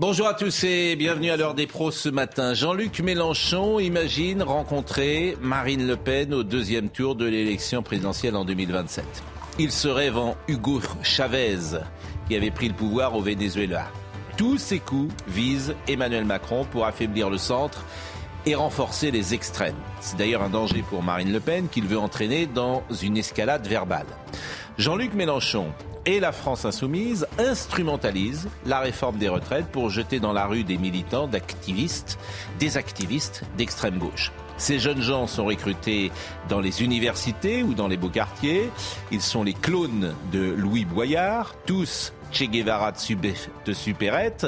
Bonjour à tous et bienvenue à l'heure des pros ce matin. Jean-Luc Mélenchon imagine rencontrer Marine Le Pen au deuxième tour de l'élection présidentielle en 2027. Il se rêve en Hugo Chavez, qui avait pris le pouvoir au Venezuela. Tous ces coups visent Emmanuel Macron pour affaiblir le centre et renforcer les extrêmes. C'est d'ailleurs un danger pour Marine Le Pen qu'il veut entraîner dans une escalade verbale. Jean-Luc Mélenchon et la France insoumise instrumentalisent la réforme des retraites pour jeter dans la rue des militants, d'activistes, des activistes d'extrême gauche. Ces jeunes gens sont recrutés dans les universités ou dans les beaux quartiers. Ils sont les clones de Louis Boyard, tous Che Guevara de supérette,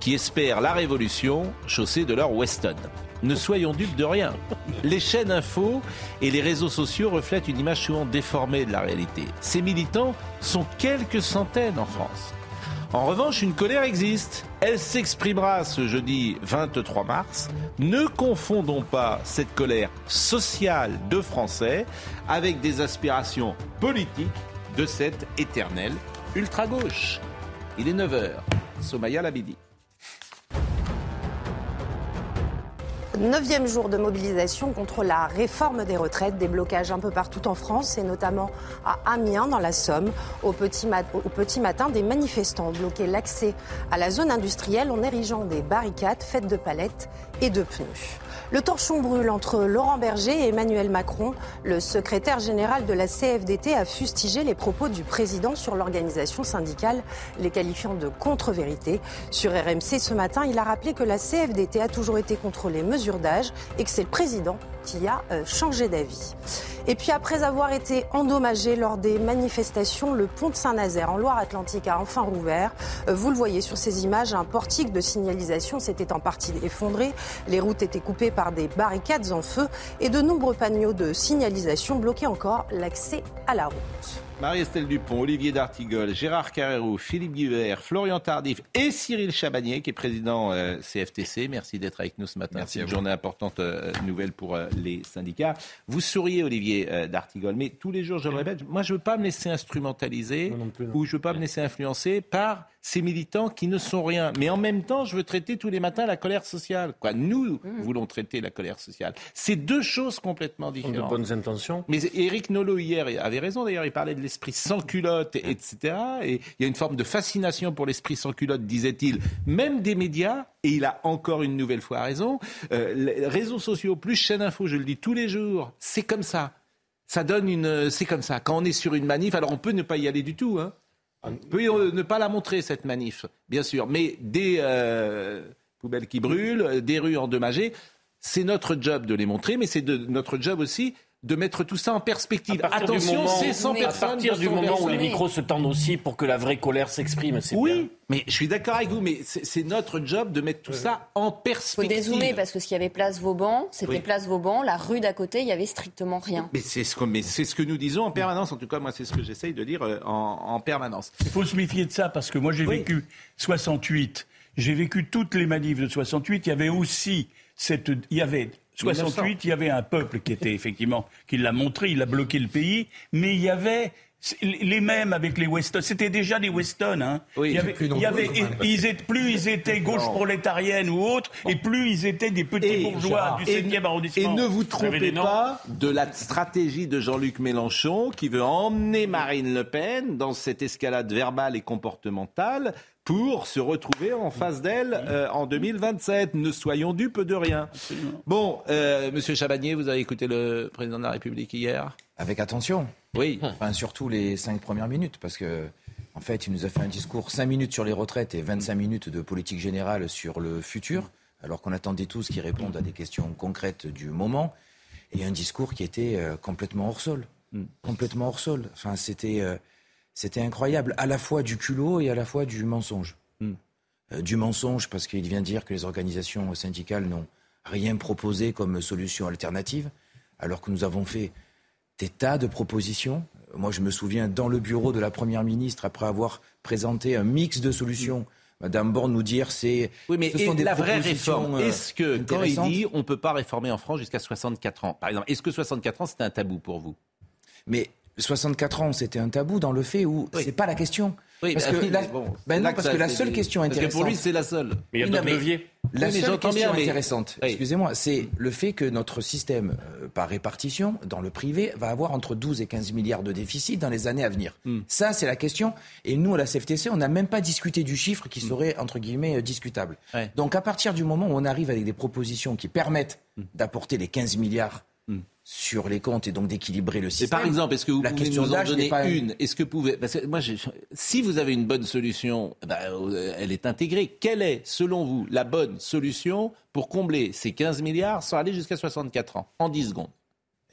qui espèrent la révolution chaussée de leur Weston. Ne soyons dupes de rien. Les chaînes info et les réseaux sociaux reflètent une image souvent déformée de la réalité. Ces militants sont quelques centaines en France. En revanche, une colère existe. Elle s'exprimera ce jeudi 23 mars. Ne confondons pas cette colère sociale de Français avec des aspirations politiques de cette éternelle ultra-gauche. Il est 9h. Somaya Labidi. Neuvième jour de mobilisation contre la réforme des retraites, des blocages un peu partout en France et notamment à Amiens dans la Somme. Au petit, matin, des manifestants ont bloqué l'accès à la zone industrielle en érigeant des barricades faites de palettes et de pneus. Le torchon brûle entre Laurent Berger et Emmanuel Macron. Le secrétaire général de la CFDT a fustigé les propos du président sur l'organisation syndicale, les qualifiant de contre-vérité. Sur RMC ce matin, il a rappelé que la CFDT a toujours été contre les mesures d'âge et que c'est le président qui a euh, changé d'avis. Et puis après avoir été endommagé lors des manifestations, le pont de Saint-Nazaire en Loire-Atlantique a enfin rouvert. Euh, vous le voyez sur ces images, un portique de signalisation s'était en partie effondré. Les routes étaient coupées par des barricades en feu et de nombreux panneaux de signalisation bloquaient encore l'accès à la route. Marie-Estelle Dupont, Olivier D'Artigol, Gérard Carrero, Philippe Guibert, Florian Tardif et Cyril Chabagnier, qui est président CFTC. Euh, Merci d'être avec nous ce matin. C'est une journée importante, euh, nouvelle pour euh, les syndicats. Vous souriez, Olivier D'Artigol, mais tous les jours, je le répète, moi, je ne veux pas me laisser instrumentaliser ou je ne veux pas me laisser influencer par ces militants qui ne sont rien. Mais en même temps, je veux traiter tous les matins la colère sociale. Quoi, nous mmh. voulons traiter la colère sociale. C'est deux choses complètement différentes. De bonnes intentions. Mais Éric Nolot hier avait raison. D'ailleurs, il parlait de l'esprit sans culotte, etc. Et il y a une forme de fascination pour l'esprit sans culotte, disait-il, même des médias. Et il a encore une nouvelle fois raison. Euh, les réseaux sociaux plus chaîne info, je le dis tous les jours, c'est comme ça. Ça donne une, c'est comme ça. Quand on est sur une manif, alors on peut ne pas y aller du tout. Hein. On peut ne pas la montrer, cette manif, bien sûr. Mais des euh, poubelles qui brûlent, des rues endommagées, c'est notre job de les montrer, mais c'est notre job aussi de mettre tout ça en perspective. Attention, c'est 100 personnes. À partir du moment où les micros se tendent aussi pour que la vraie colère s'exprime, c'est Oui, mais je suis d'accord avec vous, mais c'est notre job de mettre tout ça en perspective. Il faut dézoomer parce que ce qu'il y avait place Vauban, c'était place Vauban, la rue d'à côté, il y avait strictement rien. Mais c'est ce, que, ce que nous disons en permanence, en tout cas moi c'est ce que j'essaye de dire euh, en, permanence. Il faut se méfier de ça parce que moi j'ai vécu 68, j'ai vécu toutes les manifs de 68, il y avait aussi cette, il y avait 68, il y avait un peuple qui était effectivement, qui l'a montré, il a bloqué le pays, mais il y avait les mêmes avec les Weston. C'était déjà des Weston. Hein. Oui, il y avait, il y avait ils étaient, plus ils étaient gauche prolétarienne ou autre, et plus ils étaient des petits bourgeois du 7e arrondissement. Et ne vous trompez pas de la stratégie de Jean-Luc Mélenchon qui veut emmener Marine Le Pen dans cette escalade verbale et comportementale pour se retrouver en face d'elle euh, en 2027. Ne soyons dupes de rien. Bon, euh, Monsieur Chabagnier, vous avez écouté le président de la République hier? Avec attention. Oui. Enfin, surtout les cinq premières minutes, parce que en fait, il nous a fait un discours cinq minutes sur les retraites et 25 minutes de politique générale sur le futur, alors qu'on attendait tous qu'ils répondent à des questions concrètes du moment, et un discours qui était euh, complètement hors sol, hmm. complètement hors sol. Enfin, c'était c'était incroyable, à la fois du culot et à la fois du mensonge. Hmm. Euh, du mensonge parce qu'il vient dire que les organisations syndicales n'ont rien proposé comme solution alternative, alors que nous avons fait des tas de propositions. Moi, je me souviens, dans le bureau de la Première ministre, après avoir présenté un mix de solutions, Madame Borne nous dire c'est. Oui, mais ce sont des la vraie réforme, euh, est-ce que quand il dit on ne peut pas réformer en France jusqu'à 64 ans, par exemple, est-ce que 64 ans c'est un tabou pour vous? Mais 64 ans, c'était un tabou dans le fait où Oui. c'est pas la question. Oui, parce bah que la, bon, ben non, que parce que la seule des- question Parce que intéressante. pour lui, c'est la seule. Mais il y a Oui, d'autres leviers. La Oui, seule question bien, mais- intéressante, excusez-moi, c'est le fait que notre système euh, par répartition dans le privé va avoir entre 12 et 15 milliards de déficit dans les années à venir. Hmm. Ça, c'est la question. Et nous, à la CFTC, on n'a même pas discuté du chiffre Hmm. qui serait, entre guillemets, euh, discutable. Ouais. Donc, à partir du moment où on arrive avec des propositions qui permettent Hmm. d'apporter les 15 milliards sur les comptes et donc d'équilibrer le Et système. par exemple, est-ce que vous la pouvez question nous en donner pas une? Est-ce que vous pouvez parce que moi, si vous avez une bonne solution, bah, euh, elle est intégrée. Quelle est, selon vous, la bonne solution pour combler ces 15 milliards sans aller jusqu'à 64 ans? En 10 secondes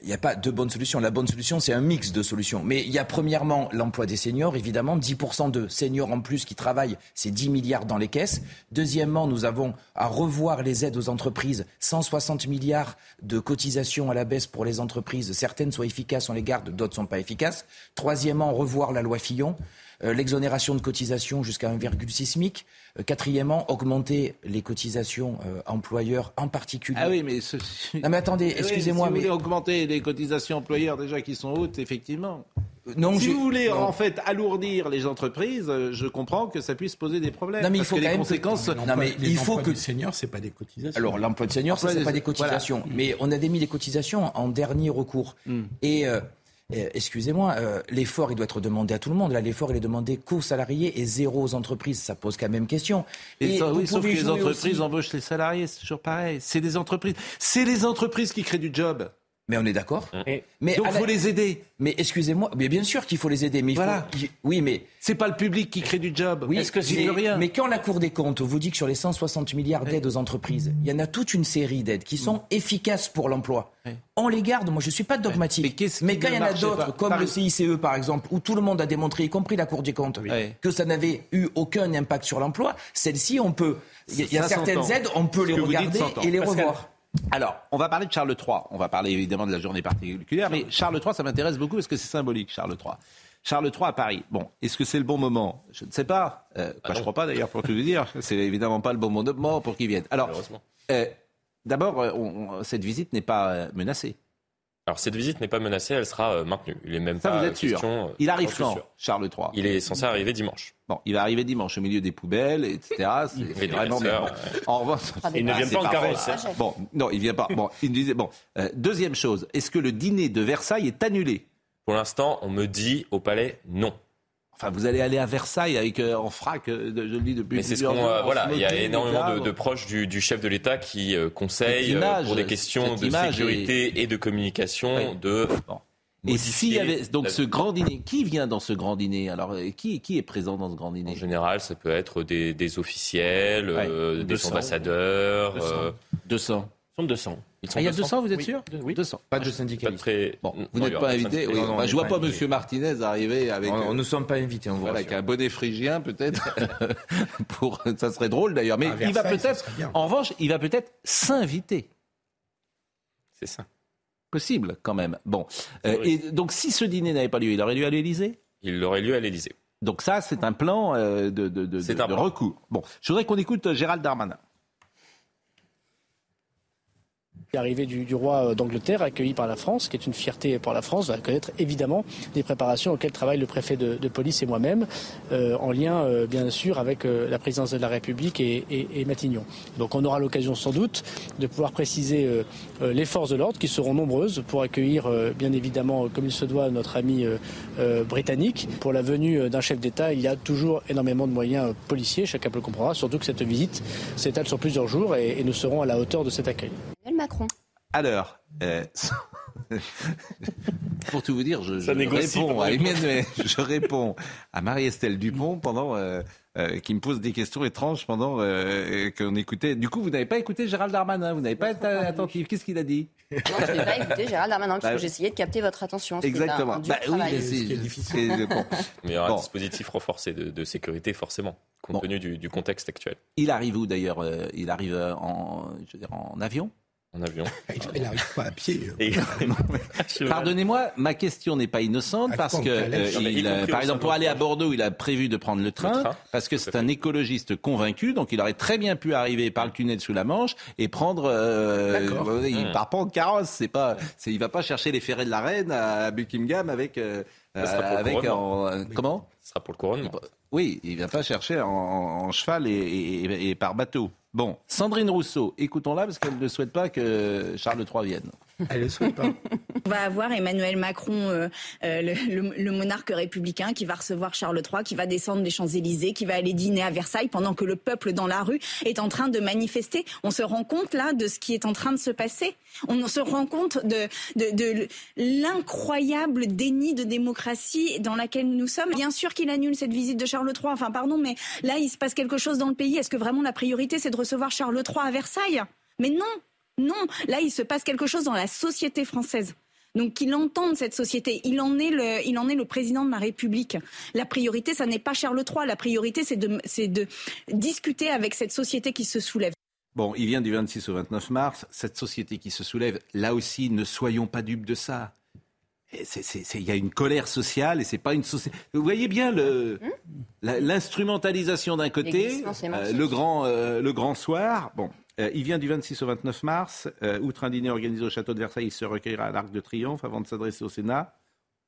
Il n'y a pas de bonne solution. La bonne solution, c'est un mix de solutions. Mais il y a premièrement l'emploi des seniors, évidemment, 10% de seniors en plus qui travaillent, c'est 10 milliards dans les caisses. Deuxièmement, nous avons à revoir les aides aux entreprises, 160 milliards de cotisations à la baisse pour les entreprises. Certaines sont efficaces, on les garde, d'autres sont pas efficaces. Troisièmement, revoir la loi Fillon. Euh, l'exonération de cotisations jusqu'à 1,6 SMIC. Euh, quatrièmement, augmenter les cotisations euh, employeurs, en particulier. Ah oui, mais ce- Non mais attendez, Oui, excusez-moi, si vous mais voulez augmenter les cotisations employeurs déjà qui sont hautes, effectivement. non, si je- vous voulez non. en fait alourdir les entreprises, je comprends que ça puisse poser des problèmes. Non, mais il parce faut que quand les même que- conséquences. Non, mais les il faut que- des seniors, c'est pas des cotisations. Alors l'emploi de senior, ça Emploi c'est des- pas des cotisations, mais on a démis les cotisations en dernier recours. Hmm. Et euh, euh, excusez-moi, euh, l'effort il doit être demandé à tout le monde. Là, l'effort il est demandé qu'aux salariés et zéro aux entreprises. Ça pose quand même question. Et ça, vous oui, sauf que les entreprises aussi- embauchent les salariés, c'est toujours pareil. C'est les entreprises, c'est les entreprises qui créent du job. Mais on est d'accord. Et- Mais Donc il la- faut les aider. Mais excusez-moi, mais bien sûr qu'il faut les aider. Mais il Voilà. faut... Oui, mais C'est pas le public qui crée du job. Oui, Est-ce que mais, c'est rien mais quand la Cour des comptes vous dit que sur les 160 milliards d'aides aux entreprises, il y en a toute une série d'aides qui sont efficaces pour l'emploi. On les garde, moi je suis pas dogmatique. Mais qu'est-ce Mais quand il y en a d'autres, comme Par- le CICE par exemple, où tout le monde a démontré, y compris la Cour des comptes, que ça n'avait eu aucun impact sur l'emploi, celles-ci, on peut. Il y a, certaines aides, on peut les regarder et les revoir. Alors, on va parler de Charles III. On va parler évidemment de la journée particulière, mais Charles III, ça m'intéresse beaucoup parce que c'est symbolique, Charles III. Charles III à Paris. Bon, est-ce que c'est le bon moment? Je ne sais pas. Euh, quoi, je crois pas d'ailleurs, pour tout vous dire. C'est évidemment pas le bon moment pour qu'il vienne. Alors, euh, d'abord, euh, cette visite n'est pas menacée. Alors cette visite n'est pas menacée, elle sera euh, maintenue. Il est même Ça, pas vous êtes sûr question, euh, Il arrive quand, sûr. Charles III Il est censé arriver dimanche. Bon, il va arriver dimanche au milieu des poubelles, etc. C'est vraiment bien. En revanche, Ah, Il ne Ah, vient pas en carrosse. Bon, non, il vient pas. Bon, il disait bon. euh, deuxième chose, est-ce que le dîner de Versailles est annulé? Pour l'instant, on me dit au palais non. Enfin, vous allez aller à Versailles avec euh, en frac, euh, je le dis depuis Mais c'est ce qu'on euh, en voilà, il y a énormément de, proches du, du chef de l'État qui euh, conseillent image, pour des questions de sécurité et de communication Oui. de Bon. Et s'il y avait donc la- ce grand dîner, qui vient dans ce grand dîner? Alors, qui, qui est présent dans ce grand En dîner général, ça peut être des, des officiels, des 200. ambassadeurs. 200. euh, 200. Ils sont 200. ils sont Ah, il y a 200. 200, vous êtes Oui. sûr Oui. 200. Pas de Pas syndicalistes. très... Bon, vous n'êtes pas invité. Oui, Non, non, bah, on je vois pas. Monsieur Martinez arriver avec. On euh, on ne sommes pas invités, on vous Voilà, avec un bonnet phrygien peut-être. pour, ça serait drôle d'ailleurs. Mais À il va peut-être, en revanche, il va peut-être s'inviter. C'est ça. Possible quand même. Bon. Euh, et donc si ce dîner n'avait pas lieu, il aurait aller à l'Élysée? Il aurait lieu à l'Élysée. Donc ça, c'est un plan euh, de, de, de, C'est de- un de plan. recours. Bon, je voudrais qu'on écoute Gérald Darmanin. L'arrivée du, roi d'Angleterre, accueilli par la France, qui est une fierté pour la France, va connaître évidemment des préparations auxquelles travaille le préfet de, police et moi-même, euh, en lien euh, bien sûr avec euh, la présidence de la République et, et- et Matignon. Donc on aura l'occasion sans doute de pouvoir préciser euh, euh, les forces de l'ordre qui seront nombreuses pour accueillir euh, bien évidemment euh, comme il se doit notre ami euh, euh, britannique. Pour la venue euh, d'un chef d'État, il y a toujours énormément de moyens euh, policiers, chacun peut le comprendre, surtout que cette visite s'étale sur plusieurs jours et, nous serons à la hauteur de cet accueil. Alors, euh, pour tout vous dire, je, je réponds à Emmanuel, je réponds à Marie-Estelle Dupont pendant euh, euh, qui me pose des questions étranges pendant euh, qu'on écoutait. Du coup, vous n'avez pas écouté Gérald Darmanin, vous n'avez pas été attentif. Qu'est-ce qu'il a dit? Non, je n'ai pas écouté Gérald Darmanin parce bah, que j'essayais de capter votre attention. Exactement. Un, bah, oui, c'est difficile. Bon. Mais il y aura un dispositif renforcé de, sécurité, forcément, compte tenu du, du, contexte actuel. Il arrive où d'ailleurs Il arrive en, je veux dire, en avion? En avion. Il n'arrive pas à pied. Pardonnez-moi, ma question n'est pas innocente parce que, euh, par exemple, pour aller à Bordeaux, il a prévu de prendre le train, parce que c'est un écologiste convaincu, donc il aurait très bien pu arriver par le tunnel sous la Manche et prendre. Euh, il ne part pas en carrosse, c'est pas, il va pas chercher les ferrets de la reine à Buckingham avec. Euh, avec comment? Ce sera pour le couronnement. Oui, il ne vient pas chercher en, cheval et par bateau. Bon, Sandrine Rousseau, écoutons-la parce qu'elle ne souhaite pas que Charles III vienne. Elle ne souhaite pas. On va avoir Emmanuel Macron, euh, euh, le, monarque républicain, qui va recevoir Charles III, qui va descendre des Champs-Élysées, qui va aller dîner à Versailles pendant que le peuple dans la rue est en train de manifester. On se rend compte là de ce qui est en train de se passer. On se rend compte de, de, l'incroyable déni de démocratie dans laquelle nous sommes. Bien sûr qu'il annule cette visite de Charles III. Enfin, pardon, mais là, il se passe quelque chose dans le pays. Est-ce que vraiment la priorité, c'est de recevoir Charles III à Versailles? Mais non, non, là, il se passe quelque chose dans la société française. Donc qu'il entende cette société. Il en, est le, il en est le président de la République. La priorité, ça n'est pas Charles III. La priorité, c'est de, de discuter avec cette société qui se soulève. Bon, il vient du 26 au 29 mars. Cette société qui se soulève, là aussi, ne soyons pas dupes de ça. Il y a une colère sociale et c'est pas une société. Vous voyez bien le, l'instrumentalisation d'un côté, euh, le grand, euh, le grand soir. Bon, euh, il vient du 26 au 29 mars. Euh, outre un dîner organisé au château de Versailles, il se recueillera à l'Arc de Triomphe avant de s'adresser au Sénat.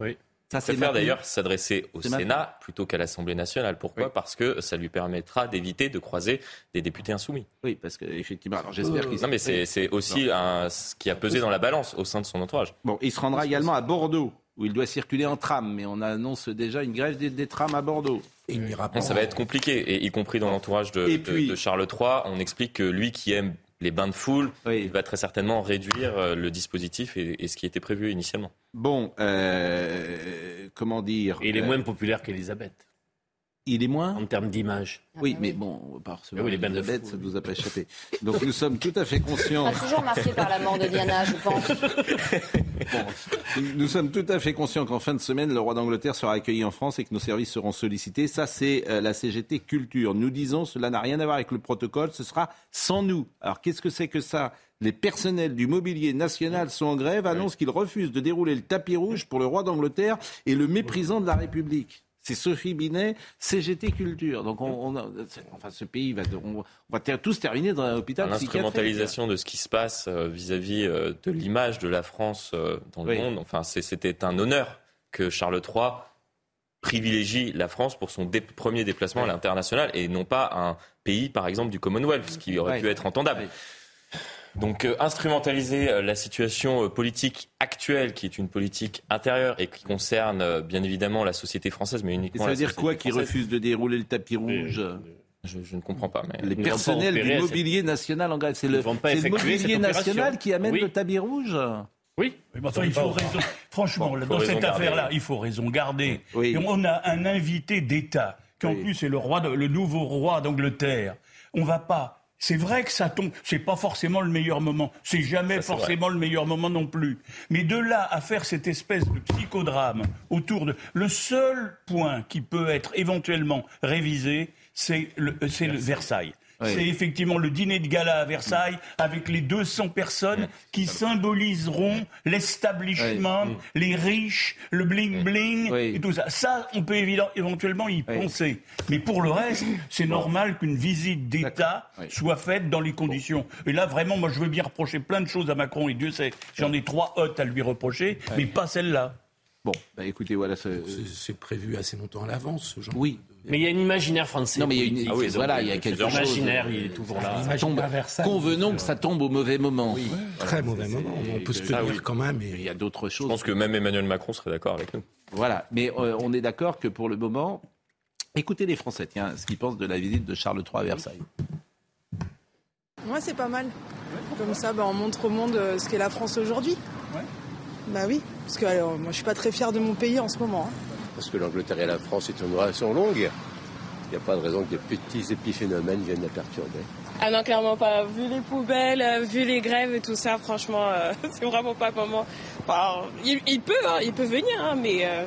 Oui. Ça, c'est faire d'ailleurs s'adresser au Sénat plutôt qu'à l'Assemblée nationale. Pourquoi Parce que ça lui permettra d'éviter de croiser des députés insoumis. Oui, parce qu'effectivement, alors j'espère qu'il. Non, mais c'est aussi un, ce qui a pesé dans la balance au sein de son entourage. Bon, il se rendra également à Bordeaux où il doit circuler en tram, mais on annonce déjà une grève des, trams à Bordeaux. Et il ça va être compliqué, et y compris dans l'entourage de, de, Charles III, on explique que lui qui aime les bains de foule, il va très certainement réduire euh, le dispositif et, ce qui était prévu initialement. Bon, euh, comment dire Et il est euh, moins populaire qu'Elisabeth. Il est moins En termes d'image. Oui, mais bon, par ce oui, les Elisabeth, ça ne vous a pas échappé. Donc nous sommes tout à fait conscients. Toujours marqué par la mort de Diana, je pense. nous sommes tout à fait conscients qu'en fin de semaine, le roi d'Angleterre sera accueilli en France et que nos services seront sollicités. Ça, c'est la CGT Culture. Nous disons, cela n'a rien à voir avec le protocole, ce sera sans nous. Alors qu'est-ce que c'est que ça? Les personnels du mobilier national sont en grève, annoncent qu'ils refusent de dérouler le tapis rouge pour le roi d'Angleterre et le méprisant de la République. C'est Sophie Binet, CGT Culture. Donc, on, enfin, ce pays va, on, va tous terminer dans un hôpital. L'instrumentalisation de ce qui se passe euh, vis-à-vis euh, de l'image de la France euh, dans le monde. Enfin, c'était un honneur que Charles III privilégie la France pour son premier déplacement à l'international et non pas un pays, par exemple, du Commonwealth, ce qui aurait pu être entendable. Donc euh, instrumentaliser euh, la situation euh, politique actuelle, qui est une politique intérieure et qui concerne bien évidemment la société française, mais uniquement. Et ça veut dire quoi qui refuse de dérouler le tapis rouge je, ne comprends pas. Mais... Les personnels du mobilier national en grève, c'est le, mobilier national qui amène le tapis rouge. Oui, mais il faut raison, franchement, dans cette affaire-là, il faut raison garder. on a un invité d'État, qui en plus est le, roi le nouveau roi d'Angleterre. On va pas c'est vrai que ça tombe, c'est pas forcément le meilleur moment, c'est jamais forcément le meilleur moment non plus. Mais de là à faire cette espèce de psychodrame autour de le seul point qui peut être éventuellement révisé, c'est le, c'est le Versailles. C'est effectivement le dîner de gala à Versailles avec les 200 personnes qui symboliseront l'establishment, les riches, le bling-bling et tout ça. Ça, on peut éventuellement y penser. Mais pour le reste, c'est normal qu'une visite d'État soit faite dans les conditions. Et là, vraiment, moi, je veux bien reprocher plein de choses à Macron, et Dieu sait, j'en ai trois hautes à lui reprocher, mais pas celle-là. Bon, bah écoutez, voilà. C'est prévu assez longtemps à l'avance, ce genre. Oui, mais il y a un imaginaire français. Non, mais il y a une, ah voilà, il y a quelque chose. L'imaginaire, il est toujours là. Ça tombe, convenons que ça tombe au mauvais moment. Oui, très mauvais moment. On peut se tenir quand même. Il y a d'autres choses. Je pense que même Emmanuel Macron serait d'accord avec nous. Voilà, mais euh, on est d'accord que pour le moment, écoutez les Français, tiens, ce qu'ils pensent de la visite de Charles III à Versailles. Moi, c'est pas mal. Comme ça, bah, on montre au monde euh, ce qu'est la France aujourd'hui. Bah oui, parce que alors, moi je suis pas très fier de mon pays en ce moment. hein. Parce que l'Angleterre et la France est une relation longue. Il n'y a pas de raison que des petits épiphénomènes viennent la perturber. Ah non, clairement pas. Vu les poubelles, euh, vu les grèves et tout ça, franchement, euh, c'est vraiment pas le moment. Enfin, il, il peut, hein, il peut venir, hein, mais euh,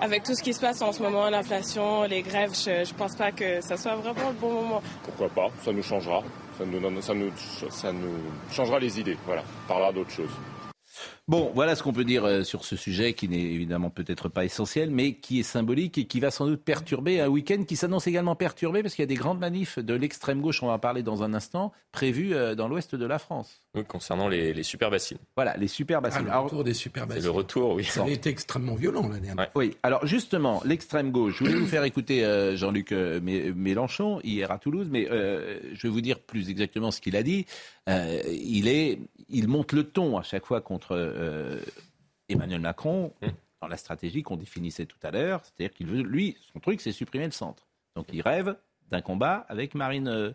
avec tout ce qui se passe en ce moment, l'inflation, les grèves, je, je pense pas que ça soit vraiment le bon moment. Pourquoi pas? Ça nous changera. Ça nous, donne- ça nous, ça nous changera les idées. Voilà. On parlera d'autres choses. Bon, voilà ce qu'on peut dire euh, sur ce sujet qui n'est évidemment peut-être pas essentiel, mais qui est symbolique et qui va sans doute perturber un week-end qui s'annonce également perturbé parce qu'il y a des grandes manifs de l'extrême gauche, on va en parler dans un instant, prévues euh, dans l'ouest de la France. Oui, concernant les, les super bassines. Voilà, les super bassines. Ah, le Alors- retour des super bassines. le retour, oui. Ça avait été extrêmement violent l'année dernière. Oui, alors justement, l'extrême gauche, je voulais vous faire écouter euh, Jean-Luc euh, Mé- Mélenchon hier à Toulouse, mais euh, je vais vous dire plus exactement ce qu'il a dit. Euh, il, est, il monte le ton à chaque fois contre euh, Emmanuel Macron dans la stratégie qu'on définissait tout à l'heure, c'est-à-dire qu'il veut, lui, son truc, c'est supprimer le centre. Donc il rêve d'un combat avec Marine euh,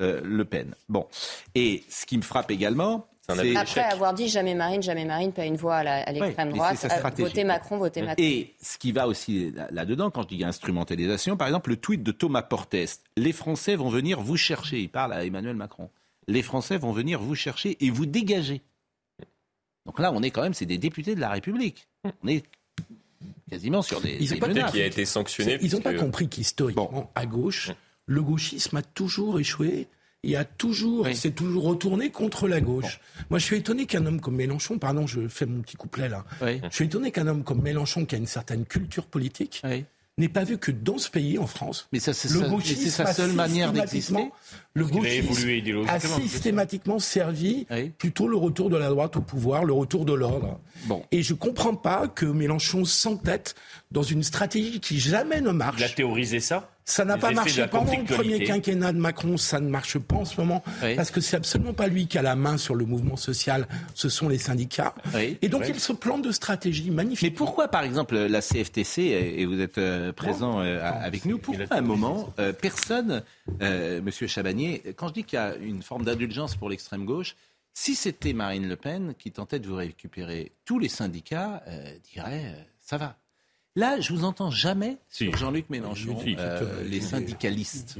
euh, Le Pen. Bon, et ce qui me frappe également, c'est Après avoir dit jamais Marine, jamais Marine, pas une voix à la- à l'extrême droite, c'est sa euh, stratégie. votez Macron, votez Macron. Et ce qui va aussi là- là-dedans, quand je dis instrumentalisation, par exemple, le tweet de Thomas Portes Les Français vont venir vous chercher. Il parle à Emmanuel Macron. Les Français vont venir vous chercher et vous dégager. Donc là, on est quand même, c'est des députés de la République. On est quasiment sur des. Ils ont des pas. Qui a été sanctionné. Ils n'ont pas compris qu'historiquement, à gauche, le gauchisme a toujours échoué. Et a toujours, c'est toujours retourné contre la gauche. Moi, je suis étonné qu'un homme comme Mélenchon, pardon, je fais mon petit couplet là. Je suis étonné qu'un homme comme Mélenchon, qui a une certaine culture politique, n'ait pas vu que dans ce pays, en France, Mais ça, c'est le sa- gauchisme seule manière d'exister. Le gauchisme a systématiquement servi plutôt le retour de la droite au pouvoir, le retour de l'ordre. Et je comprends pas que Mélenchon s'entête dans une stratégie qui jamais ne marche. Il a théorisé ça? Ça n'a pas marché pendant le premier quinquennat de Macron, ça ne marche pas en ce moment, parce que c'est absolument pas lui qui a la main sur le mouvement social, ce sont les syndicats. Et donc il se plante de stratégie magnifique. Mais pourquoi, par exemple, la CFTC, et vous êtes euh, présent euh, avec nous, pourquoi à un moment, euh, personne, euh, Monsieur Chabagnier, quand je dis qu'il y a une forme d'indulgence pour l'extrême gauche, si c'était Marine Le Pen qui tentait de vous récupérer, tous les syndicats euh, diraient euh, ça va. Là, je vous entends jamais sur Jean-Luc Mélenchon, Si, si, euh, si, les si. syndicalistes.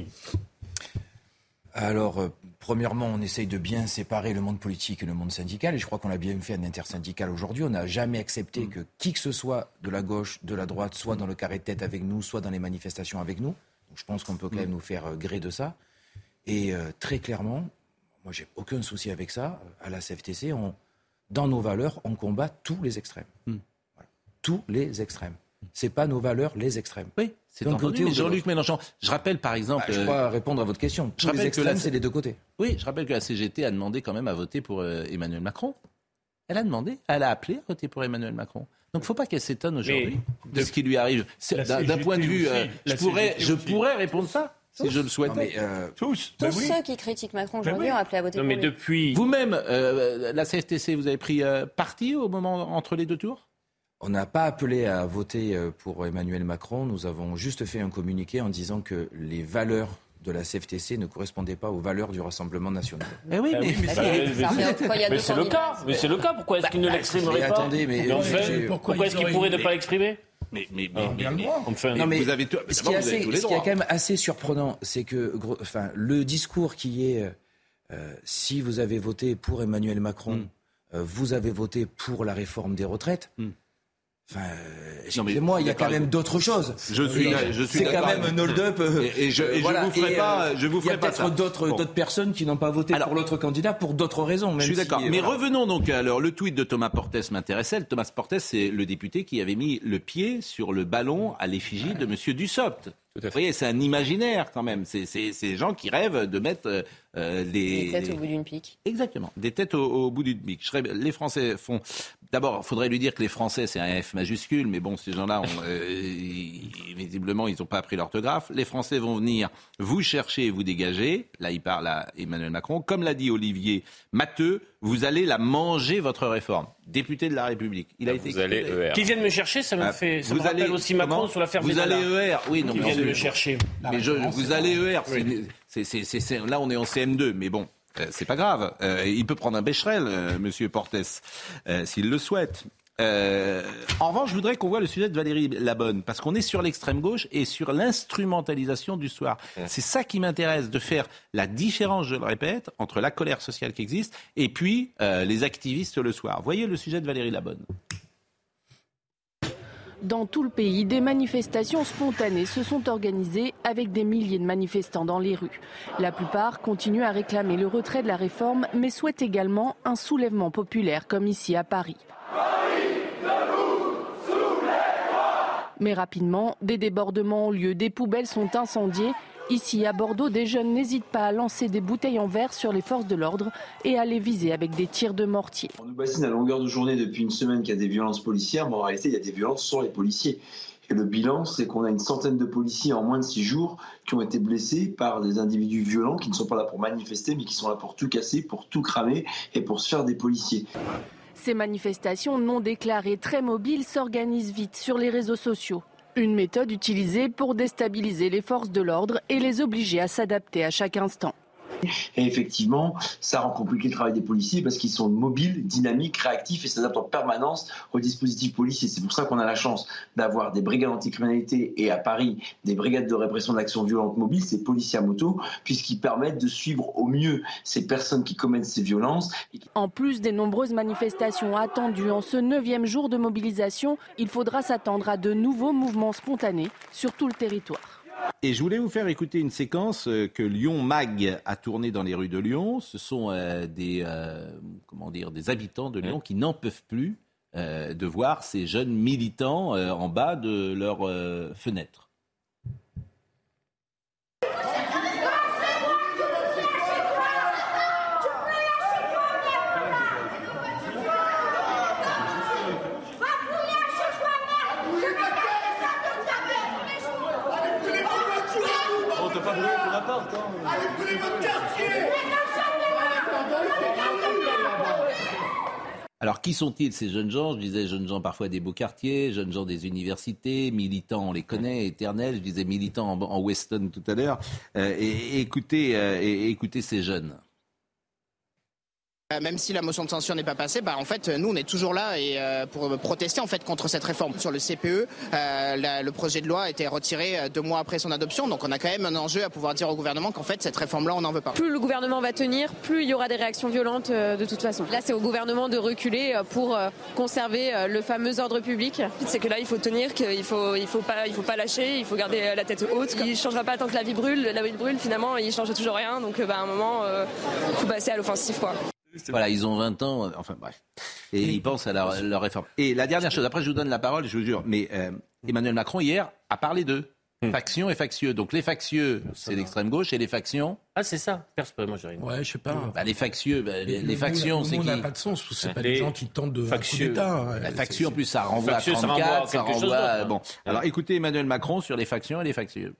Alors, euh, premièrement, on essaye de bien séparer le monde politique et le monde syndical, et je crois qu'on l'a bien fait en intersyndical aujourd'hui. On n'a jamais accepté Mm. que qui que ce soit de la gauche, de la droite, soit dans le carré de tête avec nous, soit dans les manifestations avec nous. Donc, je pense qu'on peut quand Mm. même nous faire euh, gré de ça. Et euh, très clairement, moi, j'ai aucun souci avec ça. À la CFTC, on, dans nos valeurs, on combat tous les extrêmes. Mm. Voilà. Tous les extrêmes. C'est pas nos valeurs, les extrêmes. Oui, c'est D'un entendu, mais Jean-Luc. Mélenchon, je rappelle par exemple... Bah, je euh, crois répondre à votre question. Je Tous les rappelle que la- extrêmes, c'est les deux côtés. Oui, je rappelle que la CGT a demandé quand même à voter pour euh, Emmanuel Macron. Elle a demandé, elle a appelé à voter pour Emmanuel Macron. Donc, il ne faut pas qu'elle s'étonne aujourd'hui de ce qui lui arrive. D'un point de vue, aussi. euh, je, pourrais, je répondre ça si je le souhaitais. Non, mais, euh, Tous. Tous ceux qui critiquent Macron aujourd'hui ont appelé à voter pour lui. depuis. Vous-même, euh, la CFTC, vous avez pris euh, parti au moment entre les deux tours? On n'a pas appelé à voter euh, pour Emmanuel Macron. Nous avons juste fait un communiqué en disant que les valeurs de la CFTC ne correspondaient pas aux valeurs du Rassemblement national. Eh oui, Ah oui, mais mais- mais c'est le cas. Mais c'est le cas. Pourquoi est-ce qu'il ne Bah, l'exprimerait mais pas attendez, mais- enfin, mais- pourquoi, pourquoi est-ce qu'il pourrait ne mais- pas l'exprimer mais, mais, mais- Enfin, Non, mais vous avez tout- ce qui est, assez- ce qui est quand même assez surprenant, c'est que gros- enfin, le discours qui est euh, si vous avez voté pour Emmanuel Macron, Hmm. euh, vous avez voté pour la réforme des retraites. Enfin, euh, excusez-moi, il y a quand même d'autres choses. Je suis, Et je suis C'est quand même un hold-up. euh, Et, et je, et je voilà. vous ferai Et, pas, euh, je vous Il y ferai a pas peut-être ça. d'autres Bon. d'autres personnes qui n'ont pas voté pour l'autre candidat pour d'autres raisons. Même Je suis d'accord. euh, Mais voilà. revenons donc alors le tweet de Thomas Portes m'intéressait. Thomas Portes, c'est le député qui avait mis le pied sur le ballon à l'effigie de Monsieur Dussopt. Vous voyez, c'est un imaginaire quand même. C'est c'est- ces gens qui rêvent de mettre euh, des, Des têtes au bout d'une pique. Exactement, des têtes au, au bout d'une pique. Je Les Français font. D'abord, il faudrait lui dire que les Français, c'est un F majuscule, mais bon, ces gens-là, ont, euh, ils- visiblement, ils n'ont pas appris l'orthographe. Les Français vont venir vous chercher et vous dégager. Là, il parle à Emmanuel Macron. Comme l'a dit Olivier Matteux, vous allez la manger, votre réforme. Député de la République. Il a été Vous allez ER. Qui viennent me chercher, ça me Ah, fait. Ça vous me rappelle allez- aussi Macron sur l'affaire Vous allez ER, oui, non, Qui viennent me chercher. mais je, vous allez ER. Là, on est en CM2, mais bon. euh, c'est pas grave. Euh, il peut prendre un Becherel, euh, Monsieur Portes, euh, s'il le souhaite. En revanche, je voudrais qu'on voit le sujet de Valérie Labonne, parce qu'on est sur l'extrême gauche et sur l'instrumentalisation du soir. C'est ça qui m'intéresse, de faire la différence, je le répète, entre la colère sociale qui existe et puis les activistes le soir. Voyez le sujet de Valérie Labonne. Dans tout le pays, des manifestations spontanées se sont organisées avec des milliers de manifestants dans les rues. La plupart continuent à réclamer le retrait de la réforme, mais souhaitent également un soulèvement populaire, comme ici à Paris. Mais rapidement, des débordements ont lieu, des poubelles sont incendiées. Ici, à Bordeaux, des jeunes n'hésitent pas à lancer des bouteilles en verre sur les forces de l'ordre et à les viser avec des tirs de mortier. On nous bassine à longueur de journée depuis une semaine qu'il y a des violences policières, mais en réalité, il y a des violences sur les policiers. Et le bilan, c'est qu'on a une centaine de policiers en moins de six jours qui ont été blessés par des individus violents qui ne sont pas là pour manifester, mais qui sont là pour tout casser, pour tout cramer et pour se faire des policiers. Ces manifestations non déclarées très mobiles s'organisent vite sur les réseaux sociaux. Une méthode utilisée pour déstabiliser les forces de l'ordre et les obliger à s'adapter à chaque instant. Et effectivement, ça rend compliqué le travail des policiers parce qu'ils sont mobiles, dynamiques, réactifs et s'adaptent en permanence au dispositif policier. C'est pour ça qu'on a la chance d'avoir des brigades anticriminalité et à Paris des brigades de répression de l'action violente mobile, ces policiers à moto, puisqu'ils permettent de suivre au mieux ces personnes qui commettent ces violences. En plus des nombreuses manifestations attendues en ce neuvième jour de mobilisation, il faudra s'attendre à de nouveaux mouvements spontanés sur tout le territoire. Et je voulais vous faire écouter une séquence euh, que Lyon Mag a tournée dans les rues de Lyon. Ce sont euh, des, euh, comment dire, des habitants de Lyon qui n'en peuvent plus de voir ces jeunes militants en bas de leurs fenêtres. Alors, qui sont-ils ces jeunes gens? Je disais jeunes gens parfois des beaux quartiers, jeunes gens des universités, militants, on les connaît, éternels. Je disais militants en, Weston tout à l'heure. Euh, et, écoutez, euh, et écoutez ces jeunes. Euh, même si la motion de censure n'est pas passée, bah en fait nous on est toujours là et euh, pour protester en fait contre cette réforme. Sur le CPE, euh, le projet de loi a été retiré deux mois après son adoption, donc on a quand même un enjeu à pouvoir dire au gouvernement qu'en fait cette réforme-là on n'en veut pas. Plus le gouvernement va tenir, plus il y aura des réactions violentes de toute façon. Là c'est au gouvernement de reculer pour conserver le fameux ordre public. C'est que là il faut tenir, qu'il faut il faut pas il faut pas lâcher, il faut garder la tête haute. Il changera pas tant que la vie brûle, la vie brûle finalement il change toujours rien, donc bah, à un moment il faut passer à l'offensive quoi. Voilà, ils ont 20 ans, euh, enfin bref. Et ils pensent à leur, réforme. Et la dernière chose, après je vous donne la parole, je vous jure, mais euh, Emmanuel Macron hier a parlé d'eux. Hmm. Factions et factieux. Donc les factieux, c'est l'extrême gauche et les factions. Ah, c'est ça. Moi, j'ai rien. Ouais, je sais pas. Bah, les factieux, bah, les, factions, c'est qui n'a pas de sens. C'est pas les gens qui tentent de factieux. Hein. La faction, en plus, ça renvoie à 34, ça renvoie. bon. Alors écoutez Emmanuel Macron sur les factions et les factieux.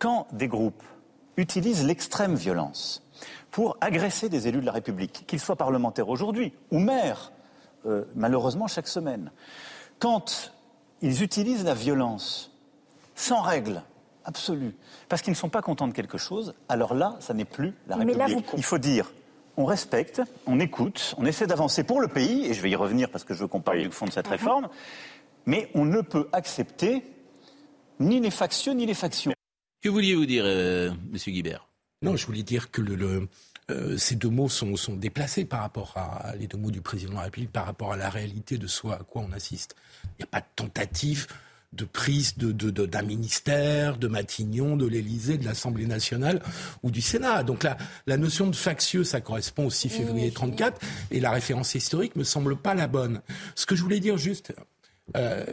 Quand des groupes utilisent l'extrême violence pour agresser des élus de la République, qu'ils soient parlementaires aujourd'hui ou maires, euh, malheureusement chaque semaine. Quand ils utilisent la violence sans règle absolue, parce qu'ils ne sont pas contents de quelque chose, alors là, ça n'est plus la République. Il faut dire, on respecte, on écoute, on essaie d'avancer pour le pays, et je vais y revenir parce que je veux qu'on parle du fond de cette uh-huh. réforme, mais on ne peut accepter ni les factions ni les factions. Que vouliez-vous dire, euh, Monsieur Guibert? Non, je voulais dire que le, euh, ces deux mots sont, sont, déplacés par rapport à les deux mots du président de la République, par rapport à la réalité de ce à quoi on assiste. Il n'y a pas de tentative de prise de, d'un ministère, de Matignon, de l'Élysée, de l'Assemblée nationale ou du Sénat. Donc la, la notion de factieux, ça correspond au 6 février 34 et la référence historique me semble pas la bonne. Ce que je voulais dire juste, euh,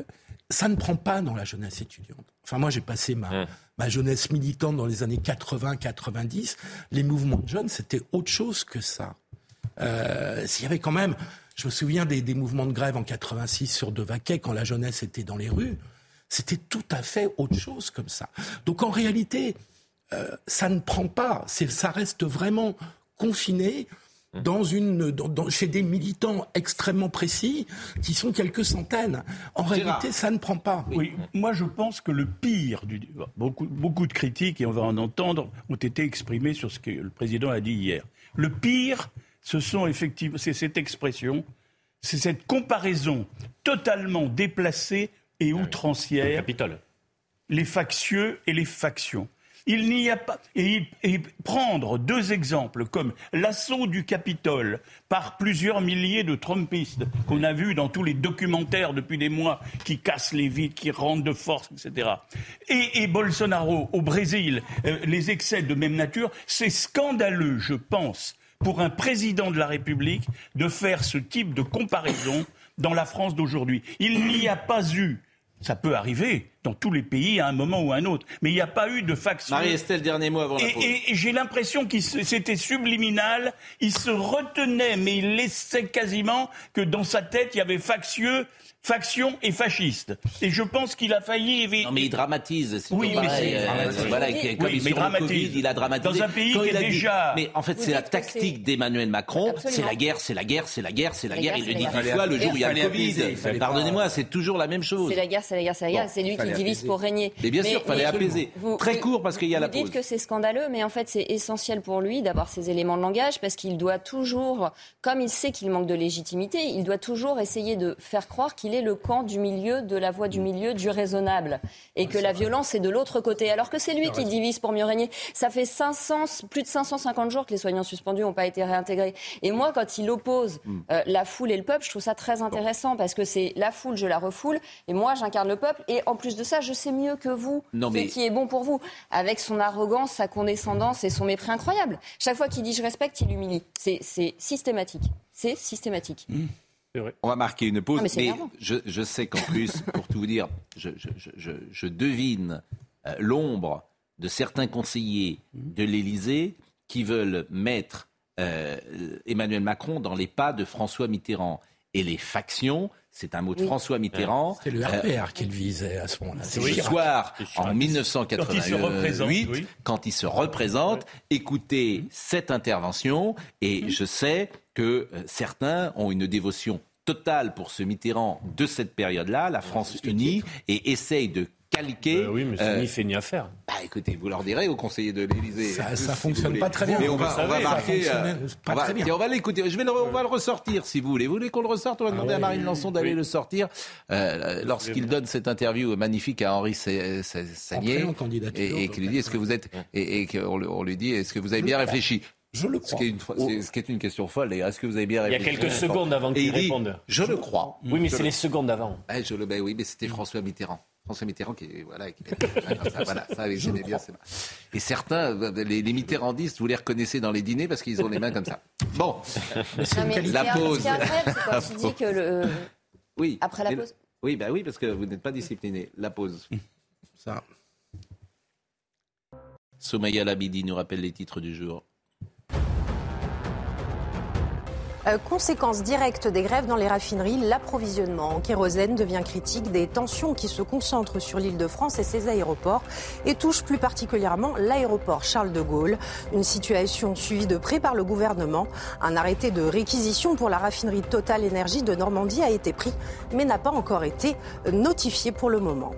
ça ne prend pas dans la jeunesse étudiante. Enfin, moi, j'ai passé ma, ma jeunesse militante dans les années 80-90. Les mouvements de jeunes, c'était autre chose que ça. Euh, S'il y avait quand même, je me souviens des, des, mouvements de grève en 86 sur Devaquet, quand la jeunesse était dans les rues. C'était tout à fait autre chose comme ça. Donc, en réalité, euh, ça ne prend pas. Ça reste vraiment confiné. Dans une, dans, chez des militants extrêmement précis, qui sont quelques centaines. En réalité, ça ne prend pas. Oui, moi je pense que le pire, du, beaucoup, beaucoup de critiques, et on va en entendre, ont été exprimées sur ce que le président a dit hier. Le pire, ce sont effectivement, c'est cette expression, c'est cette comparaison totalement déplacée et outrancière. Capitole. Les factieux et les factions. Il n'y a pas. Et, prendre deux exemples comme l'assaut du Capitole par plusieurs milliers de Trumpistes qu'on a vus dans tous les documentaires depuis des mois qui cassent les vides, qui rentrent de force, etc. Et, Bolsonaro au Brésil, euh, les excès de même nature, c'est scandaleux, je pense, pour un président de la République de faire ce type de comparaison dans la France d'aujourd'hui. Il n'y a pas eu, ça peut arriver, dans tous les pays à un moment ou à un autre. Mais il n'y a pas eu de faction. Marie-Estelle, dernier mot avant la pause. Et, j'ai l'impression qu'il c'était subliminal. Il se retenait, mais il laissait quasiment que dans sa tête, il y avait factieux, faction et fasciste. Et je pense qu'il a failli. Non, mais il dramatise. Oui, mais c'est. Euh, voilà, comme il, mais dramatise. il a dramatisé. Dans un pays qui est déjà. Mais en fait, c'est la tactique d'Emmanuel Macron. C'est la guerre, c'est la guerre, c'est la guerre, c'est la guerre. Il le dit dix fois le jour où il y a le Covid. Pardonnez-moi, c'est toujours la même chose. C'est la guerre, c'est la guerre, c'est la guerre. C'est lui qui divise pour régner. Mais bien sûr, il fallait apaiser. Très court parce qu'il y a la pause. Vous dites que c'est scandaleux, mais en fait, c'est essentiel pour lui d'avoir ces éléments de langage parce qu'il doit toujours, comme il sait qu'il manque de légitimité, il doit toujours essayer de faire croire qu'il est le camp du milieu, de la voie du milieu, du raisonnable. Et que la violence est de l'autre côté. Alors que c'est lui qui divise pour mieux régner. Ça fait 500, plus de 550 jours que les soignants suspendus n'ont pas été réintégrés. Et moi, quand il oppose hmm. euh, la foule et le peuple, je trouve ça très intéressant parce que c'est la foule, je la refoule. Et moi, j'incarne le peuple. Et en plus de ça, je sais mieux que vous ce qui est bon pour vous. Avec son arrogance, sa condescendance et son mépris incroyable. Chaque fois qu'il dit je respecte, il humilie. C'est systématique. C'est systématique. Mmh. On va marquer une pause, mais, je, sais qu'en plus, pour tout vous dire, je, devine euh, l'ombre de certains conseillers de l'Élysée qui veulent mettre euh, Emmanuel Macron dans les pas de François Mitterrand. Et les factions c'est un mot de François Mitterrand. C'est le RPR euh, qu'il visait à ce moment-là. C'est le soir, en 1988, quand il se représente, écoutez cette intervention et je sais que euh, certains ont une dévotion totale pour ce Mitterrand de cette période-là, la France unie, et essayent de calquer. Bah oui, mais c'est ni fait ni à faire. Bah écoutez, vous leur direz aux conseillers de l'Élysée. Ça, ça fonctionne pas très bien. Mais on va, on va marquer. Euh, on, va, on va l'écouter. Je vais le, on va le ressortir si vous voulez. Vous voulez qu'on le ressorte On va ah demander à Marine Lançon d'aller le sortir euh, lorsqu'il donne cette interview magnifique à Henri Sagnier et, et qu'il lui dit est-ce que vous êtes et, et qu'on lui dit est-ce que vous avez bien réfléchi? Je le crois. Ce qui est une, ce qui est une question folle. Est-ce que vous avez bien réfléchi Il y a quelques secondes avant qu'il réponde. Je le crois. Oui, mais c'est les secondes avant. Eh, je le, ben oui, mais c'était François Mitterrand. François Mitterrand qui, voilà, qui ça, voilà, ça j'aimais bien. Et certains, les, les, mitterrandistes, vous les reconnaissez dans les dîners parce qu'ils ont les mains comme ça. Bon, la pause. tu dis que le... Oui. Après la pause. Oui, bah oui, parce que vous n'êtes pas discipliné. La pause. Ça. Somaya Labidi nous rappelle les titres du jour. Euh, conséquence directe des grèves dans les raffineries, l'approvisionnement en kérosène devient critique. Des tensions qui se concentrent sur l'île de France et ses aéroports et touchent plus particulièrement l'aéroport Charles de Gaulle. Une situation suivie de près par le gouvernement. Un arrêté de réquisition pour la raffinerie Total Énergie de Normandie a été pris mais n'a pas encore été notifié pour le moment.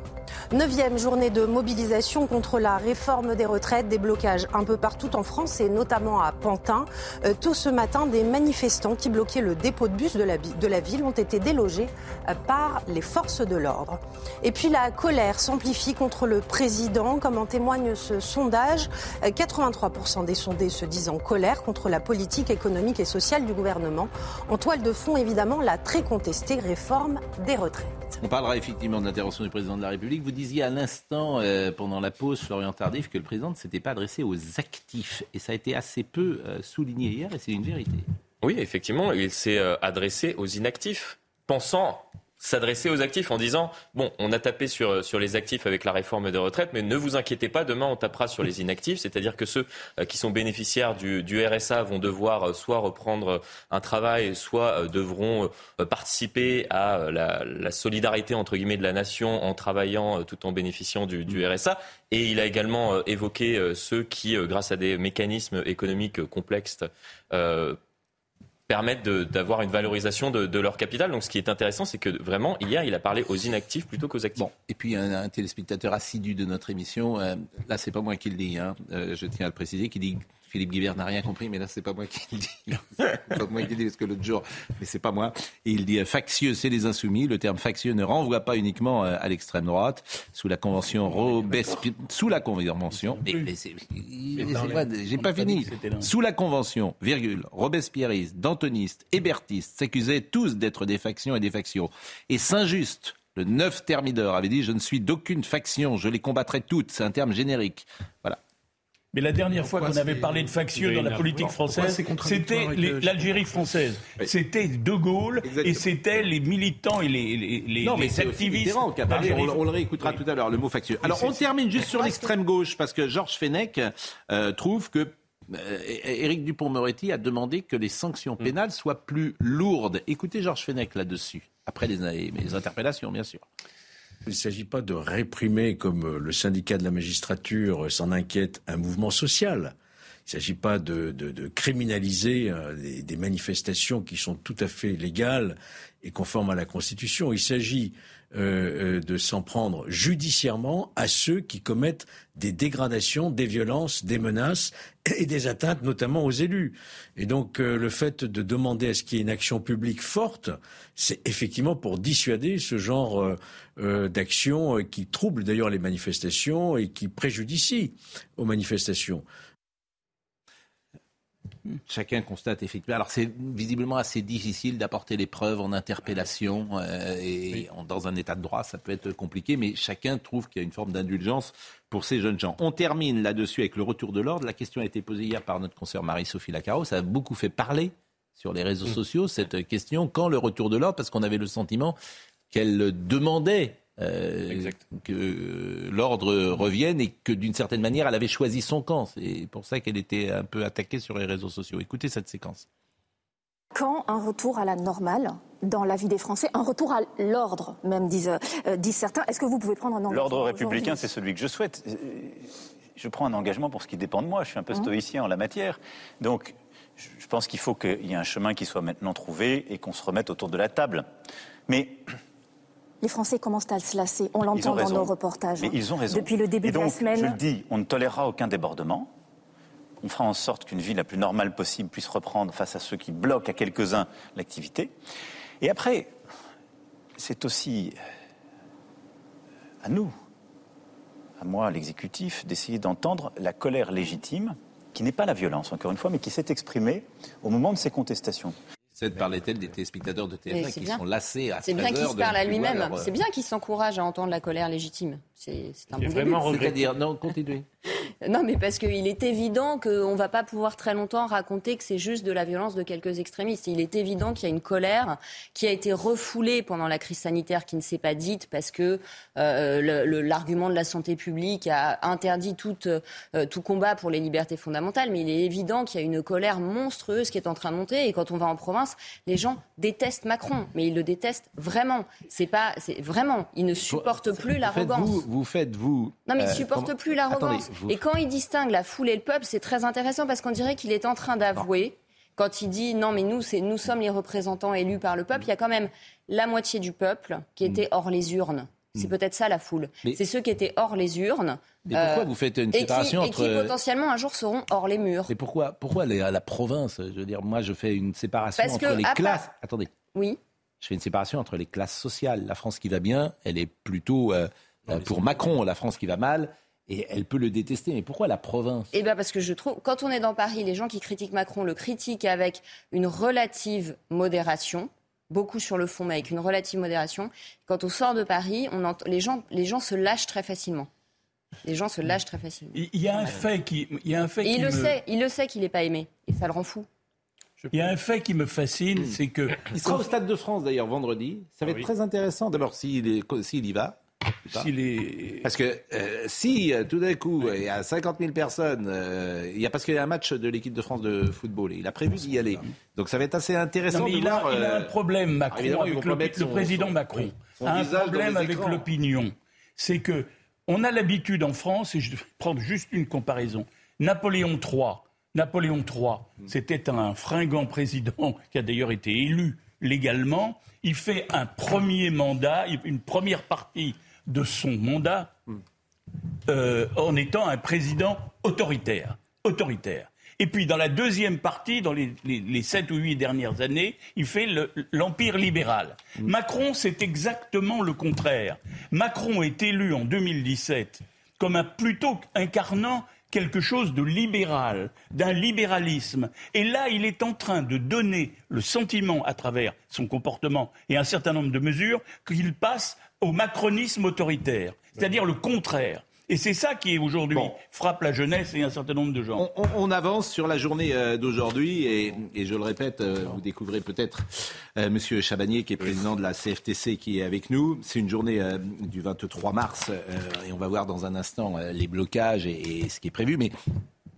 Neuvième journée de mobilisation contre la réforme des retraites, des blocages un peu partout en France et notamment à Pantin. Euh, tôt ce matin, des manifestants qui bloquaient le dépôt de bus de la, de la ville ont été délogés euh, par les forces de l'ordre. Et puis la colère s'amplifie contre le président, comme en témoigne ce sondage. 83% euh, des sondés se disent en colère contre la politique économique et sociale du gouvernement. En toile de fond, évidemment, la très contestée réforme des retraites. On parlera effectivement de l'intervention du président de la République. Vous disiez à l'instant, euh, pendant la pause, Florian Tardif, que le président ne s'était pas adressé aux actifs. Et ça a été assez peu euh, souligné hier, et c'est une vérité. Oui, effectivement, il s'est euh, adressé aux inactifs, pensant s'adresser aux actifs en disant bon, on a tapé sur, sur les actifs avec la réforme des retraites, mais ne vous inquiétez pas, demain on tapera sur les inactifs, c'est-à-dire que ceux euh, qui sont bénéficiaires du, du, RSA vont devoir euh, soit reprendre un travail, soit euh, devront participer à la, la, solidarité entre guillemets de la nation en travaillant tout en bénéficiant du, du RSA. Et il a également évoqué ceux qui, grâce à des mécanismes économiques complexes, permettent d'avoir une valorisation de, leur capital. Donc ce qui est intéressant, c'est que vraiment, hier, il a parlé aux inactifs plutôt qu'aux actifs. Bon, et puis un, téléspectateur assidu de notre émission, euh, là c'est pas moi qui le dis, hein, euh, je tiens à le préciser, qui dit Philippe Guibert n'a rien compris, mais là, c'est pas moi qui le dis. pas moi qui le dis, parce que l'autre jour, mais c'est pas moi. Et il dit euh, factieux, c'est les insoumis. Le terme factieux ne renvoie pas uniquement à l'extrême droite. Sous la convention Robespierre, sous la convention, j'ai pas fini. Sous la convention, virgule, robespierriste, dantoniste, hébertiste s'accusaient tous d'être des factions et des factions. Et Saint-Just, le neuf thermidor, avait dit Je ne suis d'aucune faction, je les combattrai toutes. C'est un terme générique. Voilà. Mais la dernière fois qu'on avait parlé de factieux dans la politique française, c'était l'Algérie française. C'était De Gaulle et c'était les militants et les, les, les, non, mais les activistes. On, on, le réécoutera tout à l'heure, le mot factieux. Alors on termine juste sur l'extrême gauche parce que Georges Fenech euh, trouve que euh, Éric Dupont-Moretti a demandé que les sanctions mm. pénales soient plus lourdes. Écoutez Georges Fenech là-dessus, après les, les interpellations, bien sûr. Il ne s'agit pas de réprimer, comme le syndicat de la magistrature s'en inquiète, un mouvement social. Il ne s'agit pas de, criminaliser euh, des, manifestations qui sont tout à fait légales et conformes à la Constitution. Il s'agit euh, euh, de s'en prendre judiciairement à ceux qui commettent des dégradations, des violences, des menaces et des atteintes, notamment aux élus. Et donc, euh, le fait de demander à ce qu'il y ait une action publique forte, c'est effectivement pour dissuader ce genre d'action qui trouble d'ailleurs les manifestations et qui préjudicie aux manifestations. Chacun constate effectivement. Alors c'est visiblement assez difficile d'apporter les preuves en interpellation euh, et dans un état de droit, ça peut être compliqué, mais chacun trouve qu'il y a une forme d'indulgence pour ces jeunes gens. On termine là-dessus avec le retour de l'ordre. La question a été posée hier par notre consoeur Marie-Sophie Lacaro. Ça a beaucoup fait parler sur les réseaux sociaux cette question. Quand le retour de l'ordre? Parce qu'on avait le sentiment qu'elle demandait euh, que l'ordre revienne et que d'une certaine manière, elle avait choisi son camp. C'est pour ça qu'elle était un peu attaquée sur les réseaux sociaux. Écoutez cette séquence. Quand un retour à la normale dans la vie des Français, un retour à l'ordre, même disent, euh, disent certains, est-ce que vous pouvez prendre un engagement L'ordre républicain, c'est celui que je souhaite. Je prends un engagement pour ce qui dépend de moi. Je suis un peu mmh. stoïcien en la matière. Donc, je pense qu'il faut qu'il y ait un chemin qui soit maintenant trouvé et qu'on se remette autour de la table. Mais les Français commencent à se lasser. On l'entend dans nos reportages. Mais ils ont raison. Depuis le début de la semaine. Je le dis, on ne tolérera aucun débordement. On fera en sorte qu'une vie la plus normale possible puisse reprendre face à ceux qui bloquent à quelques-uns l'activité. Et après, c'est aussi à nous, à moi, l'exécutif, d'essayer d'entendre la colère légitime, qui n'est pas la violence, encore une fois, mais qui s'est exprimée au moment de ces contestations. Cette parlait-elle des téléspectateurs de TF1 qui sont lassés à C'est bien qu'il se parle à lui-même. C'est bien qu'il s'encourage à entendre la colère légitime. C'est un bon vraiment C'est-à-dire, non, continuez. Non, mais parce qu'il est évident qu'on ne va pas pouvoir très longtemps raconter que c'est juste de la violence de quelques extrémistes. Il est évident qu'il y a une colère qui a été refoulée pendant la crise sanitaire, qui ne s'est pas dite parce que euh, l'argument de la santé publique a interdit tout, euh, tout combat pour les libertés fondamentales. Mais il est évident qu'il y a une colère monstrueuse qui est en train de monter. Et quand on va en province, les gens détestent Macron, mais ils le détestent vraiment. C'est pas, c'est vraiment, ils ne supportent plus l'arrogance. Vous, vous faites vous. Non, mais ils ne euh, supportent plus l'arrogance. Et quand il distingue la foule et le peuple, c'est très intéressant parce qu'on dirait qu'il est en train d'avouer. Quand il dit non, mais nous, c'est nous sommes les représentants élus par le peuple, il y a quand même la moitié du peuple qui était hors les urnes. C'est hmm. peut-être ça la foule. C'est ceux qui étaient hors les urnes. Mais pourquoi euh, vous faites une séparation et qui, entre... Et qui potentiellement un jour seront hors les murs. Mais pourquoi, pourquoi la province Je veux dire, moi je fais une séparation entre les classes? Attendez. Oui. Je fais une séparation entre les classes sociales. La France qui va bien, elle est plutôt euh, pour Macron. La France qui va mal, et elle peut le détester. Mais pourquoi la province? Eh bien parce que je trouve, quand on est dans Paris, les gens qui critiquent Macron le critiquent avec une relative modération beaucoup sur le fond, mais avec une relative modération. Quand on sort de Paris, on les, gens, les gens se lâchent très facilement. Les gens se lâchent très facilement. Il y a un fait qui, il y a un fait il le sait, il le sait qu'il n'est pas aimé, et ça le rend fou. Il y a un fait qui me fascine, c'est que il sera au Stade de France d'ailleurs vendredi. Ça va être très intéressant. D'abord, s'il y va, parce que euh, si euh, tout d'un coup il y a 50 000 personnes, euh, il y a parce qu'il y a un match de l'équipe de France de football, et il a prévu d'y aller. Donc ça va être assez intéressant. il, a, un problème Macron avec le, président Macron a un problème avec l'opinion. C'est que on a l'habitude en France, et je vais prendre juste une comparaison. Napoléon III Napoléon III, c'était un fringant président qui a d'ailleurs été élu légalement. Il fait un premier mandat, une première partie de son mandat euh, en étant un président autoritaire. autoritaire. Et puis, dans la deuxième partie, dans les, sept ou huit dernières années, il fait l'empire libéral. Macron, c'est exactement le contraire. Macron est élu en 2017 comme un plutôt incarnant quelque chose de libéral, d'un libéralisme. Et là, il est en train de donner le sentiment, à travers son comportement et un certain nombre de mesures, qu'il passe au macronisme autoritaire, c'est-à-dire le contraire. Et c'est ça qui aujourd'hui frappe la jeunesse et un certain nombre de gens. On, avance sur la journée euh, d'aujourd'hui et, je le répète, euh, vous découvrez peut-être euh, Monsieur Chabanier qui est président de la CFTC qui est avec nous. C'est une journée du 23 mars et on va voir dans un instant les blocages et, ce qui est prévu. Mais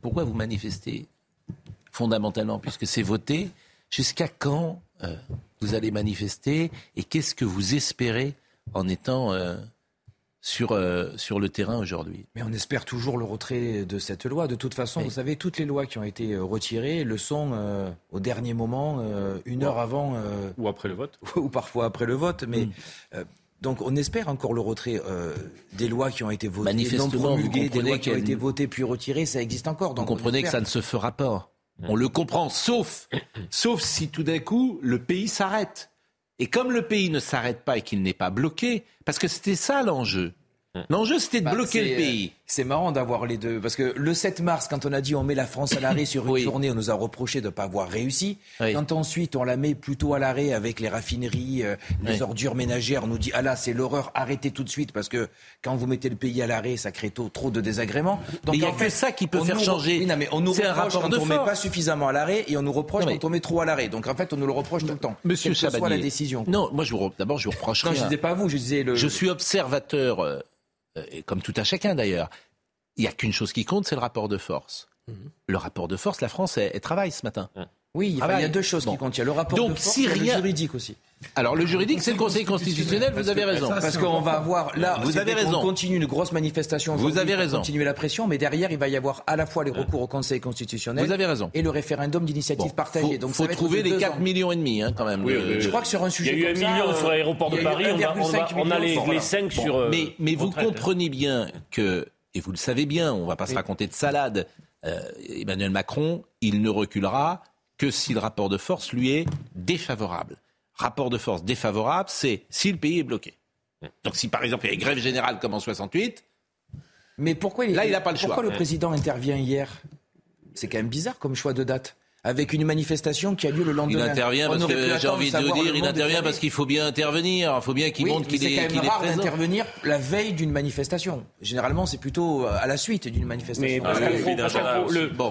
pourquoi vous manifestez fondamentalement puisque c'est voté? Jusqu'à quand vous allez manifester? Et qu'est-ce que vous espérez en étant sur, euh, sur le terrain aujourd'hui. Mais on espère toujours le retrait de cette loi. De toute façon, vous savez, toutes les lois qui ont été euh, retirées le sont euh, au dernier moment, une heure avant. ou après le vote. Ou parfois après le vote. Mais. Mm. donc on espère encore le retrait des lois qui ont été votées, non promulguées, des lois qui ont été votées puis retirées, ça existe encore. Donc vous comprenez que ça ne se fera pas. On le comprend, sauf, sauf si tout d'un coup le pays s'arrête. Et comme le pays ne s'arrête pas et qu'il n'est pas bloqué, parce que c'était ça l'enjeu. L'enjeu, c'était de bah, bloquer le pays. C'est marrant d'avoir les deux. Parce que le 7 mars, quand on a dit on met la France à l'arrêt sur une journée, on nous a reproché de ne pas avoir réussi. Quand ensuite on la met plutôt à l'arrêt avec les raffineries, euh, les ordures ménagères, on nous dit ah là, c'est l'horreur, arrêtez tout de suite parce que quand vous mettez le pays à l'arrêt, ça crée trop, de désagréments. Donc, il y a que ça qui peut faire changer. mais on nous reproche quand on ne met pas suffisamment à l'arrêt et on nous reproche quand on met trop à l'arrêt. Donc en fait, on nous le reproche tout le temps. Monsieur Quelle soit la décision. Non, moi d'abord, je vous reproche Non, je disais pas vous, je disais le. Je suis observateur. Euh, comme tout à chacun d'ailleurs, il n'y a qu'une chose qui compte, c'est le rapport de force. Mhm. Le rapport de force, la France, elle, travaille ce matin. Oui, il y a deux choses qui comptent. Il y a le rapport de force et le juridique aussi. Alors le juridique, c'est le Conseil constitutionnel. Vous avez raison. Parce qu'on va avoir là, vous avez raison. On continue une grosse manifestation. Vous avez raison. Continuer la pression, mais derrière, il va y avoir à la fois les recours au Conseil constitutionnel. Vous avez raison. Et le référendum d'initiative partagée. Donc, faut trouver les 4 millions et demi, hein, quand même. je crois que sur un sujet. Il y a eu un million sur l'aéroport de Paris. On a les 5 sur. Euh, mais vous comprenez bien que, et vous le savez bien, on ne va pas se raconter de salade. Euh, Emmanuel Macron, il ne reculera que si le rapport de force lui est défavorable. Rapport de force défavorable, c'est si le pays est bloqué. Donc si par exemple il y a une grève générale comme en 68, mais pourquoi il, là il n'a pas le choix. Pourquoi le président intervient hier? C'est quand même bizarre comme choix de date avec une manifestation qui a lieu le lendemain. Il intervient parce que j'ai envie de vous dire, il intervient parce qu'il faut bien intervenir, il faut bien qu'il montre qu'il est, C'est quand même rare d'intervenir la veille d'une manifestation. Généralement, c'est plutôt euh, à la suite d'une manifestation. Mais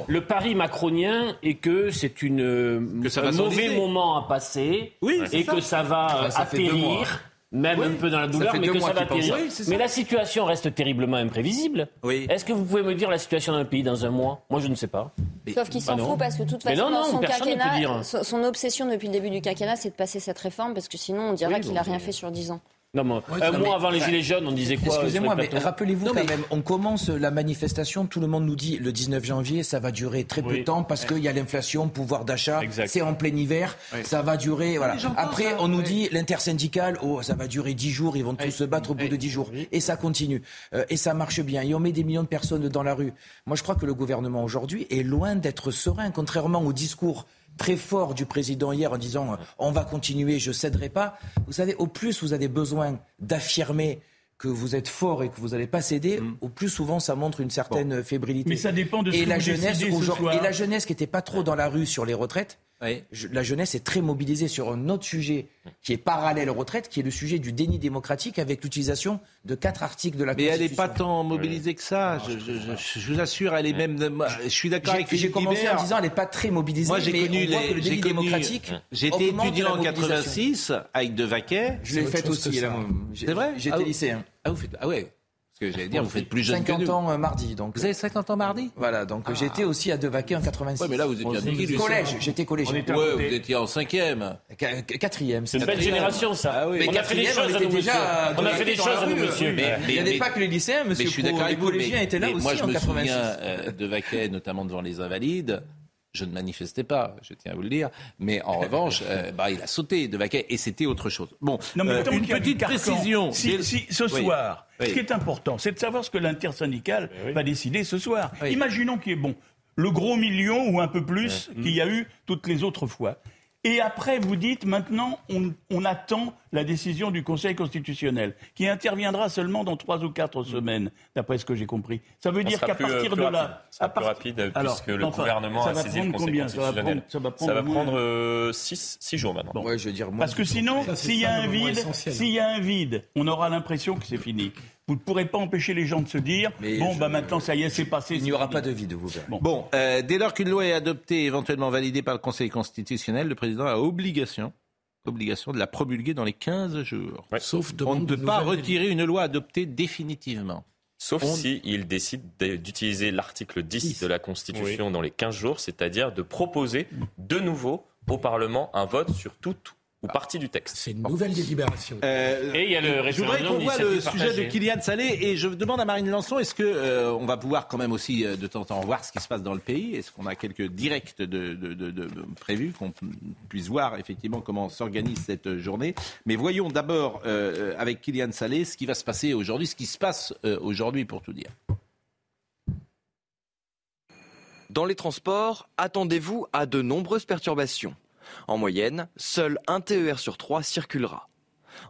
le, pari macronien est que c'est une un mauvais moment à passer et que ça. va atterrir même un peu dans la douleur, mais que ça va atterrir. mais la situation reste terriblement imprévisible. Est-ce que vous pouvez me dire la situation d'un pays dans un mois? Moi, je ne sais pas. Sauf qu'il s'en fout parce que de toute façon, non, son, quinquennat, son obsession depuis le début du quinquennat, c'est de passer cette réforme parce que sinon, on dirait qu'il n'a rien fait sur 10 ans. Non, un mois avant les Gilets jaunes, on disait quoi Excusez-moi, mais rappelez-vous quand même, on commence la manifestation, tout le monde nous dit le 19 janvier, ça va durer très peu de temps parce qu'il y a l'inflation, pouvoir d'achat, c'est en plein hiver, ça va durer. Voilà. Après, on nous dit l'intersyndicale, oh, ça va durer 10 jours, ils vont tous se battre au bout de 10 jours. Et ça continue. Euh, et ça marche bien. Et on met des millions de personnes dans la rue. Moi, je crois que le gouvernement aujourd'hui est loin d'être serein, contrairement au discours très fort du président hier en disant on va continuer, je céderai pas. Vous savez, au plus vous avez besoin d'affirmer que vous êtes fort et que vous n'allez pas céder, mm. au plus souvent ça montre une certaine fébrilité. Mais ça dépend de ce et que la vous jeunesse, ce soir. Et la jeunesse qui n'était pas trop dans la rue sur les retraites, la jeunesse est très mobilisée sur un autre sujet qui est parallèle aux retraites, qui est le sujet du déni démocratique avec l'utilisation de quatre articles de la Mais Constitution. Mais elle n'est pas tant mobilisée que ça. Je, vous assure, elle est même. Je suis d'accord avec J'ai commencé en disant elle n'est pas très mobilisée. Moi, j'ai connu les, le déni démocratique. J'étais étudiant en 86 avec De Vaquet. Je l'ai fait aussi. C'est vrai J'étais ah lycéen. Ah, vous faites... ah ouais. Que j'allais dire, vous faites plus jeune que nous. 50 ans euh, mardi. Donc. Vous avez 50 ans mardi? Voilà, donc ah. j'étais aussi à Devaquet en 86. Ouais, mais là, vous étiez à Collège, j'étais collégien. Ouais, vous étiez en cinquième. Quatrième. C'est une belle génération, ça. Ah, oui. On a fait des choses à nous, monsieur. On a fait des choses à nous, monsieur. Mais il n'y avait pas que les lycéens, monsieur. Mais je suis d'accord Les collégiens étaient là aussi en 86. Moi, je me souviens de Vaquet, notamment devant les Invalides. Je ne manifestais pas, je tiens à vous le dire. Mais en revanche, euh, bah, il a sauté de Vaquet et c'était autre chose. Bon, non, mais euh, une petite précision. Si, si, ce soir, ce qui est important, c'est de savoir ce que l'intersyndical va décider ce soir. Imaginons qu'il y ait bon le gros million ou un peu plus qu'il y a eu toutes les autres fois. Et après, vous dites, maintenant, on, attend la décision du Conseil constitutionnel, qui interviendra seulement dans trois ou quatre semaines, d'après ce que j'ai compris. Ça veut dire qu'à partir de là... Ça va plus rapide, puisque le gouvernement a saisi le Conseil constitutionnel. Ça va prendre, ça va prendre, euh, six, jours maintenant. Ouais, je veux dire, Parce que sinon, s'il y, a un vide, s'il y a un vide, on aura l'impression que c'est fini. Vous ne pourrez pas empêcher les gens de se dire bon, bah maintenant, ça y est, c'est passé. Il n'y aura pas de vide, vous verrez. Bon, euh, dès lors qu'une loi est adoptée, éventuellement validée par le Conseil constitutionnel, le président a obligation obligation de la promulguer dans les 15 jours. Sauf On ne peut pas retirer une loi adoptée définitivement. Sauf s'il décide d'utiliser l'article 10, de la Constitution dans les 15 jours, c'est-à-dire de proposer de nouveau au Parlement un vote sur toute ou partie du texte. C'est une nouvelle délibération. Euh, et il y a le Je voudrais qu'on voit le sujet de Kylian Salé et je demande à Marine Lançon, est-ce que euh, on va pouvoir quand même aussi euh, de temps en temps voir ce qui se passe dans le pays? Est-ce qu'on a quelques directs de, de, de, de prévus, qu'on puisse voir effectivement comment s'organise cette journée? Mais voyons d'abord euh, avec Kylian Salé ce qui va se passer aujourd'hui, ce qui se passe aujourd'hui pour tout dire. Dans les transports, attendez-vous à de nombreuses perturbations. En moyenne, seul un TER sur trois circulera.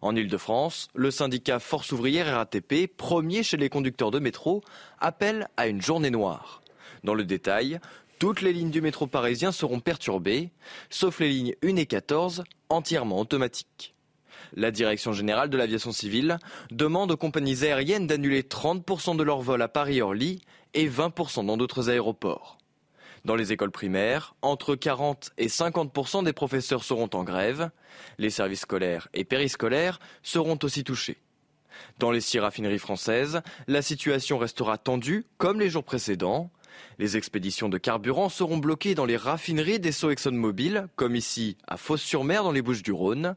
En Ile-de-France, le syndicat Force ouvrière RATP, premier chez les conducteurs de métro, appelle à une journée noire. Dans le détail, toutes les lignes du métro parisien seront perturbées, sauf les lignes 1 et 14, entièrement automatiques. La Direction générale de l'aviation civile demande aux compagnies aériennes d'annuler 30% de leurs vols à Paris-Orly et 20% dans d'autres aéroports. Dans les écoles primaires, entre 40 et 50% des professeurs seront en grève. Les services scolaires et périscolaires seront aussi touchés. Dans les six raffineries françaises, la situation restera tendue comme les jours précédents. Les expéditions de carburant seront bloquées dans les raffineries des Sceaux ExxonMobil, comme ici à Fos-sur-Mer dans les Bouches du Rhône.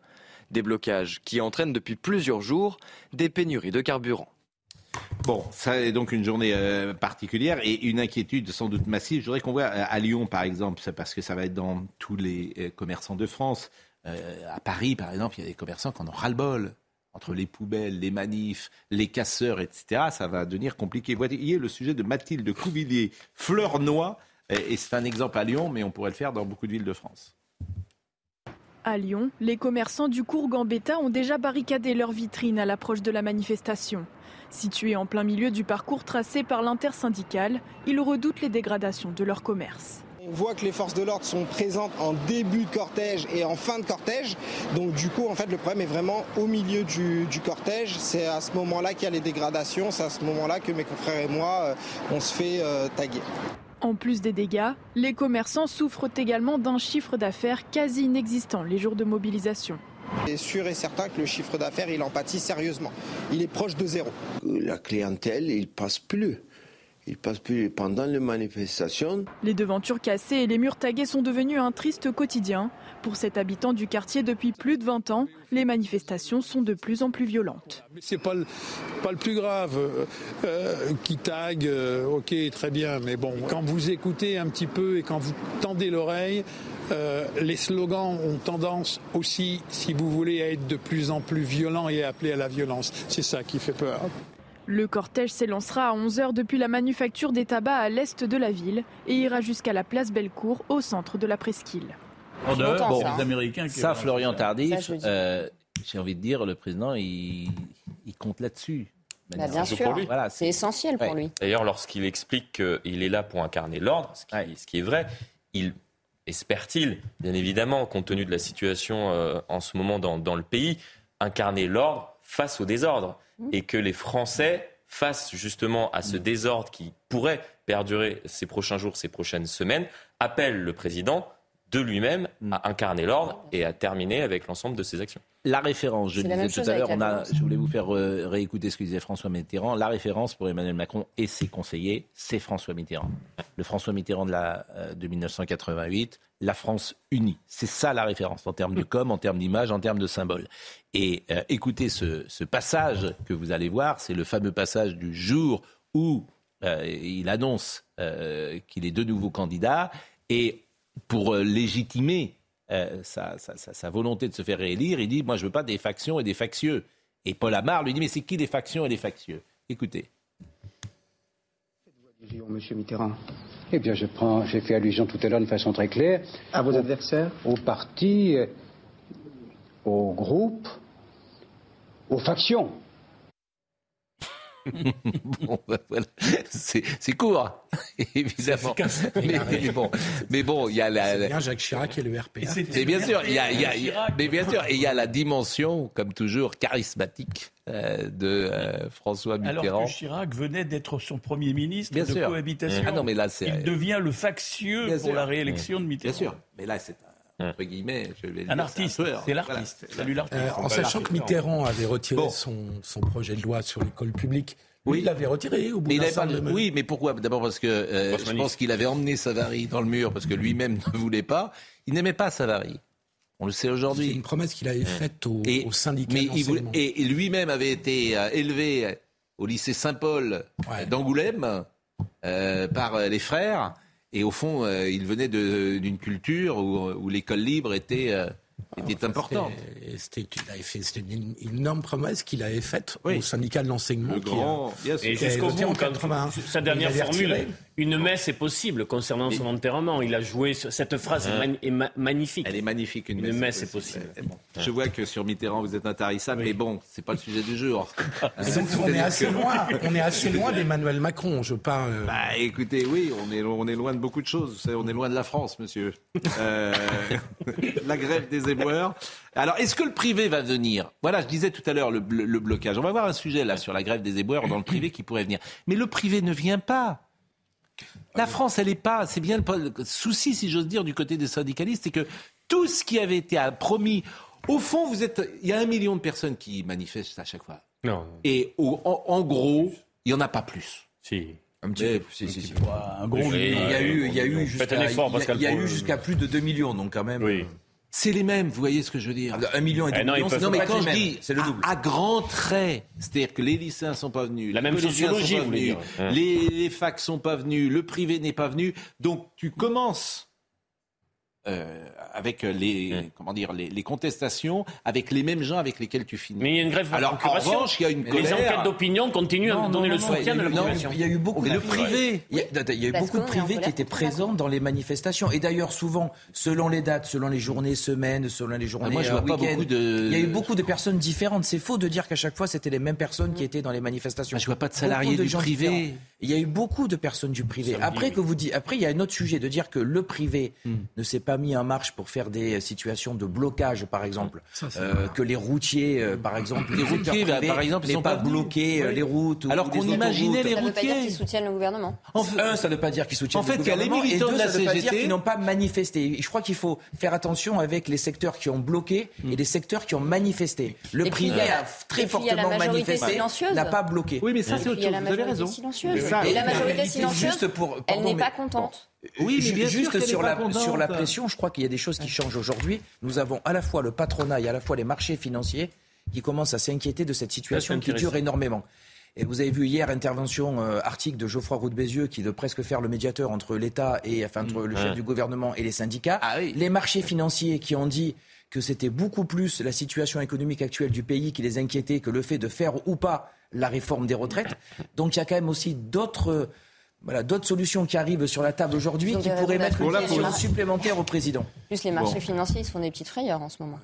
Des blocages qui entraînent depuis plusieurs jours des pénuries de carburant. Bon, ça est donc une journée euh, particulière et une inquiétude sans doute massive. Je voudrais qu'on voit euh, à Lyon, par exemple, parce que ça va être dans tous les euh, commerçants de France. à Paris, par exemple, il y a des commerçants qui en ont ras-le-bol. Entre les poubelles, les manifs, les casseurs, etc., ça va devenir compliqué. Voyez le sujet de Mathilde Couvillier, fleur noix, et c'est un exemple à Lyon, mais on pourrait le faire dans beaucoup de villes de France. À Lyon, les commerçants du cours Gambetta ont déjà barricadé leurs vitrines à l'approche de la manifestation. Situés en plein milieu du parcours tracé par l'intersyndicale, ils redoutent les dégradations de leur commerce. On voit que les forces de l'ordre sont présentes en début de cortège et en fin de cortège. Donc du coup, en fait, le problème est vraiment au milieu du, cortège. C'est à ce moment-là qu'il y a les dégradations. C'est à ce moment-là que mes confrères et moi, euh, on se fait euh, taguer. En plus des dégâts, les commerçants souffrent également d'un chiffre d'affaires quasi inexistant les jours de mobilisation. C'est sûr et certain que le chiffre d'affaires, il en pâtit sérieusement. Il est proche de zéro. La clientèle, il passe plus. Il passe plus pendant les manifestations. Les devantures cassées et les murs tagués sont devenus un triste quotidien. Pour cet habitant du quartier depuis plus de 20 ans, les manifestations sont de plus en plus violentes. C'est pas le, pas le plus grave. Euh, euh, qui tague, euh, ok, très bien, mais bon, quand vous écoutez un petit peu et quand vous tendez l'oreille, les slogans ont tendance aussi, si vous voulez, à être de plus en plus violents et à appeler à la violence. C'est ça qui fait peur. Le cortège s'élancera à 11h depuis la manufacture des tabacs à l'est de la ville et ira jusqu'à la place Bellecour au centre de la presqu'île. bon, Américains ça, Florian Tardif, euh, j'ai envie de dire, le président, il, compte là-dessus. Bah, bien sûr, c'est essentiel pour lui. D'ailleurs, lorsqu'il explique qu'il est là pour incarner l'ordre, ce, qui est vrai, il espère-t-il, bien évidemment, compte tenu de la situation euh, en ce moment dans le pays, incarner l'ordre face au désordre? Et que les Français face justement à ce désordre qui pourrait perdurer ces prochains jours, ces prochaines semaines, appellent le président de lui-même à incarner l'ordre et à terminer avec l'ensemble de ses actions. La référence, je le disais tout à l'heure, je voulais vous faire euh, réécouter ce que disait François Mitterrand. La référence pour Emmanuel Macron et ses conseillers, c'est François Mitterrand. Le François Mitterrand de, la, euh, de 1988, la France unie. C'est ça la référence en termes de com, en termes d'image, en termes de symbole. Et euh, écoutez ce, passage que vous allez voir, c'est le fameux passage du jour où il annonce qu'il est de nouveau candidat. Et pour légitimer euh, sa, volonté de se faire réélire, il dit Moi, je ne veux pas des factions et des factieux. Et Paul Amar lui dit Mais c'est qui des factions et des factieux? Écoutez. Monsieur Mitterrand Eh bien, je prends, j'ai fait allusion tout à l'heure de façon très claire. À vos adversaires? Aux partis, euh, aux groupes, aux factions. bon, ben voilà. c'est court, évidemment. Mais, bon, mais bon, il y a la. bien Jacques Chirac et le RPA. C'est bien sûr, il y a, y a, mais bien sûr, il y a la dimension, comme toujours, charismatique euh, de euh, François Mitterrand. Alors que Chirac venait d'être son premier ministre bien de sûr. cohabitation. Ah non, mais là, il devient le factieux pour la réélection de Mitterrand. Bien sûr, mais là, c'est entre guillemets, je vais un artiste, c'est l'artiste. Salut l'artiste. Euh, en sachant que Mitterrand avait retiré son, son, projet de loi sur l'école publique. Oui, il l'avait retiré au bout d'un Oui, mais pourquoi? D'abord parce que euh, je pense qu'il avait emmené Savary dans le mur parce que lui-même ne voulait pas. Il n'aimait pas Savary. On le sait aujourd'hui. C'est une promesse qu'il avait faite au, au syndicat. Mais et, lui-même avait été euh, élevé au lycée Saint-Paul d'Angoulême par les frères. Et au fond, euh, il venait d'une culture où, l'école libre était, euh, était importante. C'était une, énorme promesse qu'il avait faite au syndicat de l'enseignement. Grand, et jusqu'au bout, quand, sa dernière formule, une messe est possible concernant son enterrement. Il a joué cette phrase est, magnifique. Elle est magnifique. Une, messe, est possible. Je vois que sur Mitterrand vous êtes intarissable, mais bon, c'est pas le sujet du jour. on est assez loin. On est assez loin d'Emmanuel Macron. Je parle. Bah, écoutez, oui, on est on est loin de beaucoup de choses. On est loin de la France, monsieur. Euh, la grève des éboueurs. Alors, est-ce que le privé va venir? Voilà, je disais tout à l'heure le, le blocage. On va voir un sujet là sur la grève des éboueurs dans le privé qui pourrait venir. Mais le privé ne vient pas. La France, elle n'est pas. C'est bien le souci, si j'ose dire, du côté des syndicalistes, c'est que tout ce qui avait été promis. Au fond, vous êtes. Il y a un million de personnes qui manifestent à chaque fois. Non. Et en, gros, il n'y en a pas plus. Si. Un petit peu. Si, si, si. Un gros. Il y a eu, il y a eu jusqu'à plus de 2 millions, donc quand même. Oui. C'est les mêmes, vous voyez ce que je veux dire. Un million et demi. Eh non, mais quand je dis, c'est le double. À, grands traits, c'est-à-dire que les lycéens sont pas venus, la même sociologie, vous venus, les, les facs sont pas venus, le privé n'est pas venu, donc tu commences euh, avec les, comment dire, les, contestations avec les mêmes gens avec lesquels tu finis. Mais il y a une grève Alors, en revanche, il y a une colère. Les enquêtes d'opinion continuent à donner le soutien de la population. Il y a eu beaucoup de le privé. Il y a, eu beaucoup de privés qui étaient présents dans les manifestations. Et d'ailleurs, souvent, selon les dates, selon les journées, semaines, selon les journées, moi, je vois pas beaucoup de... il y a eu beaucoup de personnes différentes. C'est faux de dire qu'à chaque fois, c'était les mêmes personnes qui étaient dans les manifestations. je vois pas de salariés du privé. Il y a eu beaucoup de personnes du privé. Après que vous dites, après, il y a un autre sujet de dire que le privé hmm. ne s'est pas mis en marche pour faire des situations de blocage, par exemple, euh, que les routiers, euh, par exemple, les routiers, bah, par exemple, n'aient pas, bloqué euh, les routes. Alors qu'on imaginait les routiers. Ça ne veut pas dire qu'ils soutiennent le gouvernement. un, ça ne veut pas dire qu'ils soutiennent le gouvernement. En fait, il y a les militants de la CGT. veut pas dire qu'ils n'ont pas manifesté. Je crois qu'il faut faire attention avec les secteurs qui ont bloqué et mm. les secteurs qui ont manifesté. Le privé a très fortement manifesté, n'a pas bloqué. Oui, mais ça, c'est autre chose. Vous avez raison. Et la majorité silencieuse, elle n'est pas contente. Oui, mais bien juste sur, la, sur la pression, je crois qu'il y a des choses qui changent aujourd'hui. Nous avons à la fois le patronat et à la fois les marchés financiers qui commencent à s'inquiéter de cette situation qui dure énormément. Et vous avez vu hier intervention euh, article de Geoffroy Roux de Bézieux qui veut presque faire le médiateur entre l'État et enfin entre le chef du gouvernement et les syndicats. Ah les marchés financiers qui ont dit que c'était beaucoup plus la situation économique actuelle du pays qui les inquiétait que le fait de faire ou pas la réforme des retraites. Donc il y a quand même aussi d'autres voilà, d'autres solutions qui arrivent sur la table aujourd'hui qui pourraient mettre une pression supplémentaire au président. Plus les marchés financiers, ils se font des petites frayeurs en ce moment.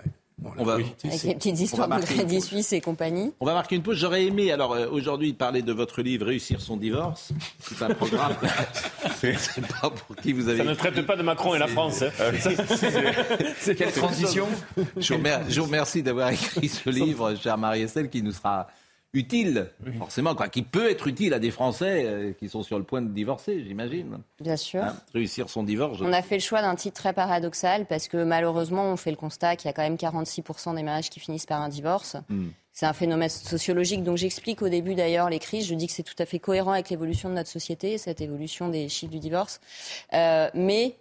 On va, Avec les petites histoires de Crédit Suisse et compagnie. On va marquer une pause. J'aurais aimé, alors euh, aujourd'hui, parler de votre livre Réussir son divorce. C'est un programme. c'est pas pour qui vous avez. Ça ne traite pas de Macron et la France. Hein. c'est quelle transition je vous, remercie d'avoir écrit ce livre, cher Marie-Estelle, qui nous sera utile, forcément, quoi, qui peut être utile à des Français euh, qui sont sur le point de divorcer, j'imagine. Bien sûr. Hein, réussir son divorce. On a fait le choix d'un titre très paradoxal parce que malheureusement, on fait le constat qu'il y a quand même 46% des mariages qui finissent par un divorce. Hmm. C'est un phénomène sociologique dont j'explique au début d'ailleurs les crises. Je dis que c'est tout à fait cohérent avec l'évolution de notre société, cette évolution des chiffres du divorce. Euh, mais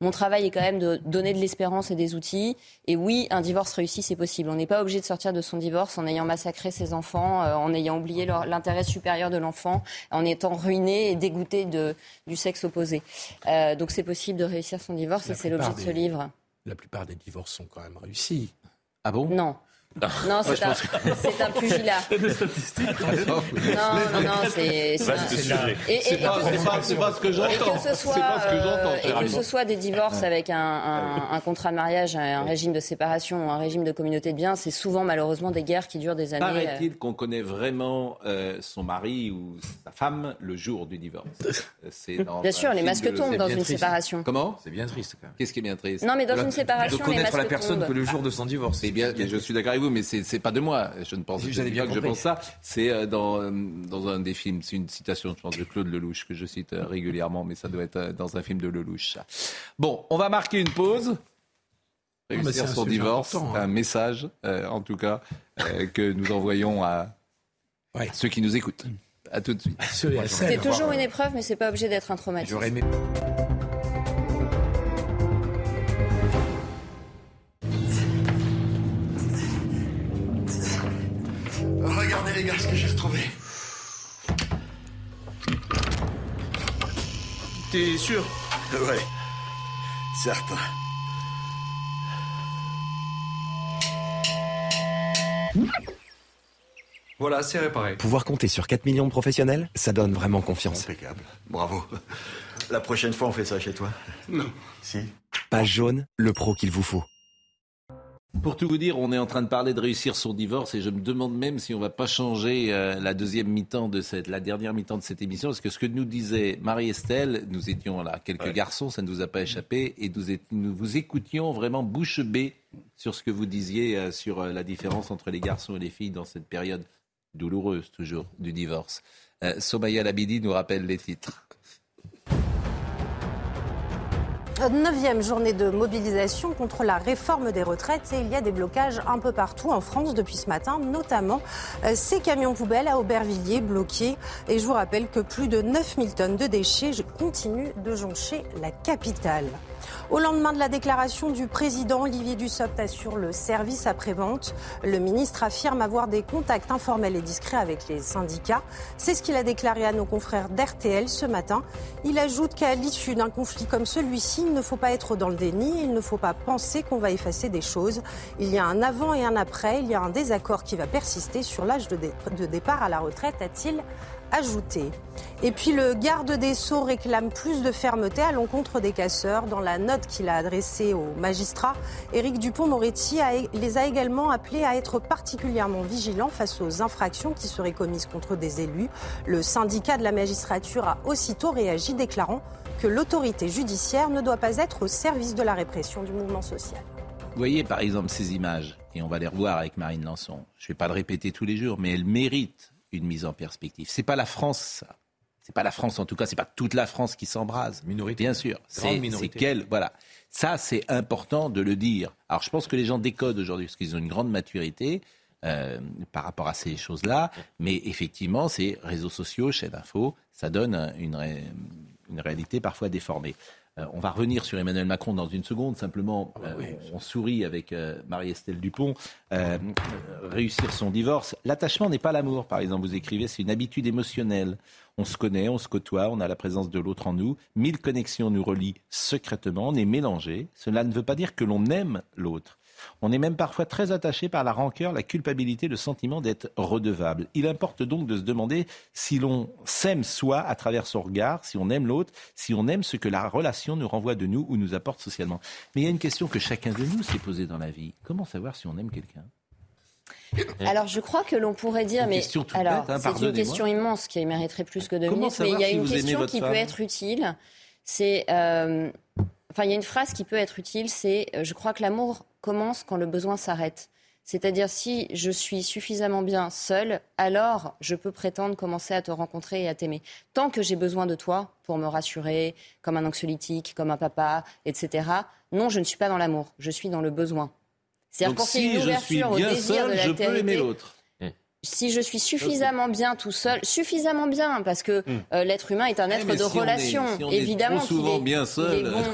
mon travail est quand même de donner de l'espérance et des outils. Et oui, un divorce réussi, c'est possible. On n'est pas obligé de sortir de son divorce en ayant massacré ses enfants, euh, en ayant oublié l'intérêt supérieur de l'enfant, en étant ruiné et dégoûté de, du sexe opposé. Euh, donc c'est possible de réussir son divorce et c'est l'objet de ce livre. La plupart des divorces sont quand même réussis. Ah bon? Non. Non, c'est un, c'est un pugilat. des statistiques. Non, non, non, c'est. C'est pas, ce que j'entends. Et que ce soit, euh, et que ce soit des divorces avec un, un, un, contrat de mariage, un régime de séparation ou un régime de communauté de biens, c'est souvent malheureusement des guerres qui durent des années. Paraît-il euh. qu'on connaît vraiment euh, son mari ou sa femme le jour du divorce Bien sûr, les masques tombent dans une séparation. Comment? C'est bien triste quand même. Qu'est-ce qui est bien triste? Non, mais dans une séparation, les masques tombent. la personne que le jour de son divorce. C'est bien, je suis d'accord avec vous mais c'est pas de moi. Je ne pense pas que je pense ça. C'est euh, dans, euh, dans un des films. C'est une citation, je pense, de Claude Lelouch que je cite euh, régulièrement, mais ça doit être dans un film de Lelouch. Bon, on va marquer une pause. Réussir son divorce, hein. un message, en tout cas, que nous envoyons à ceux qui nous écoutent. À tout de suite. C'est toujours une épreuve, mais c'est pas obligé d'être un traumatisme. Gars ce que j'ai retrouvé. T'es sûr? Ouais, certain. Voilà, c'est réparé. Pouvoir compter sur 4 millions de professionnels, ça donne vraiment confiance. Impeccable. Bravo. La prochaine fois, on fait ça chez toi Non. Si Page jaune, le pro qu'il vous faut. Pour tout vous dire, on est en train de parler de réussir son divorce et je me demande même si on va pas changer euh, la deuxième mi-temps de cette, la dernière mi-temps de cette émission, parce que ce que nous disait Marie-Estelle, nous étions là quelques garçons, ça ne nous a pas échappé, et nous, vous écoutions vraiment bouche bée sur ce que vous disiez euh, sur euh, la différence entre les garçons et les filles dans cette période douloureuse toujours du divorce. Somaya Labidi nous rappelle les titres. Neuvième journée de mobilisation contre la réforme des retraites et il y a des blocages un peu partout en France depuis ce matin, notamment euh, ces camions poubelles à Aubervilliers bloqués. Et je vous rappelle que plus de 9000 tonnes de déchets continuent de joncher la capitale. Au lendemain de la déclaration du président, Olivier Dussopt assure le service après-vente. Le ministre affirme avoir des contacts informels et discrets avec les syndicats. C'est ce qu'il a déclaré à nos confrères d'RTL ce matin. Il ajoute qu'à l'issue d'un conflit comme celui-ci, il ne faut pas être dans le déni, il ne faut pas penser qu'on va effacer des choses. Il y a un avant et un après, il y a un désaccord qui va persister sur l'âge de, départ à la retraite, a-t-il ajouté. Et puis le garde des Sceaux réclame plus de fermeté à l'encontre des casseurs. Dans la note qu'il a adressée aux magistrats, Éric Dupont-Moretti les a également appelés à être particulièrement vigilants face aux infractions qui seraient commises contre des élus. Le syndicat de la magistrature a aussitôt réagi, déclarant que l'autorité judiciaire ne doit pas être au service de la répression du mouvement social. Vous voyez par exemple ces images, et on va les revoir avec Marine Lançon. Je ne vais pas le répéter tous les jours, mais elles méritent une mise en perspective. C'est pas la France, ça. C'est pas la France, en tout cas, c'est pas toute la France qui s'embrase. Minorité. Bien sûr. C'est quelle, voilà. Ça, c'est important de le dire. Alors, je pense que les gens décodent aujourd'hui parce qu'ils ont une grande maturité. Euh, par rapport à ces choses-là, mais effectivement, ces réseaux sociaux, chaînes d'info, ça donne une, une réalité parfois déformée. Euh, on va revenir sur Emmanuel Macron dans une seconde. Simplement, ah bah euh, on, sourit avec euh, Marie-Estelle Dupont. réussir son divorce. L'attachement n'est pas l'amour, par exemple. Vous écrivez, c'est une habitude émotionnelle. On se connaît, on se côtoie, on a la présence de l'autre en nous. Mille connexions nous relient secrètement, on est mélangés. Cela ne veut pas dire que l'on aime l'autre. On est même parfois très attaché par la rancœur, la culpabilité, le sentiment d'être redevable. Il importe donc de se demander si l'on s'aime soi à travers son regard, si on aime l'autre, si on aime ce que la relation nous renvoie de nous ou nous apporte socialement. Mais il y a une question que chacun de nous s'est posée dans la vie. Comment savoir si on aime quelqu'un? Alors, je crois que l'on pourrait dire, mais alors hein, c'est une question immense qui mériterait plus que deux minutes, mais il y a une question qui peut être utile. C'est, euh, enfin, il y a une phrase qui peut être utile. C'est, euh, je crois que l'amour commence quand le besoin s'arrête. C'est-à-dire si je suis suffisamment bien seule, alors je peux prétendre commencer à te rencontrer et à t'aimer. Tant que j'ai besoin de toi pour me rassurer, comme un anxiolytique, comme un papa, etc. Non, je ne suis pas dans l'amour, je suis dans le besoin. C'est-à-dire pour si une ouverture je suis bien au désir de je peux aimer l'autre si je suis suffisamment bien tout seul, suffisamment bien, parce que hmm. euh, l'être humain est un être de relation. Évidemment, est souvent bien seul.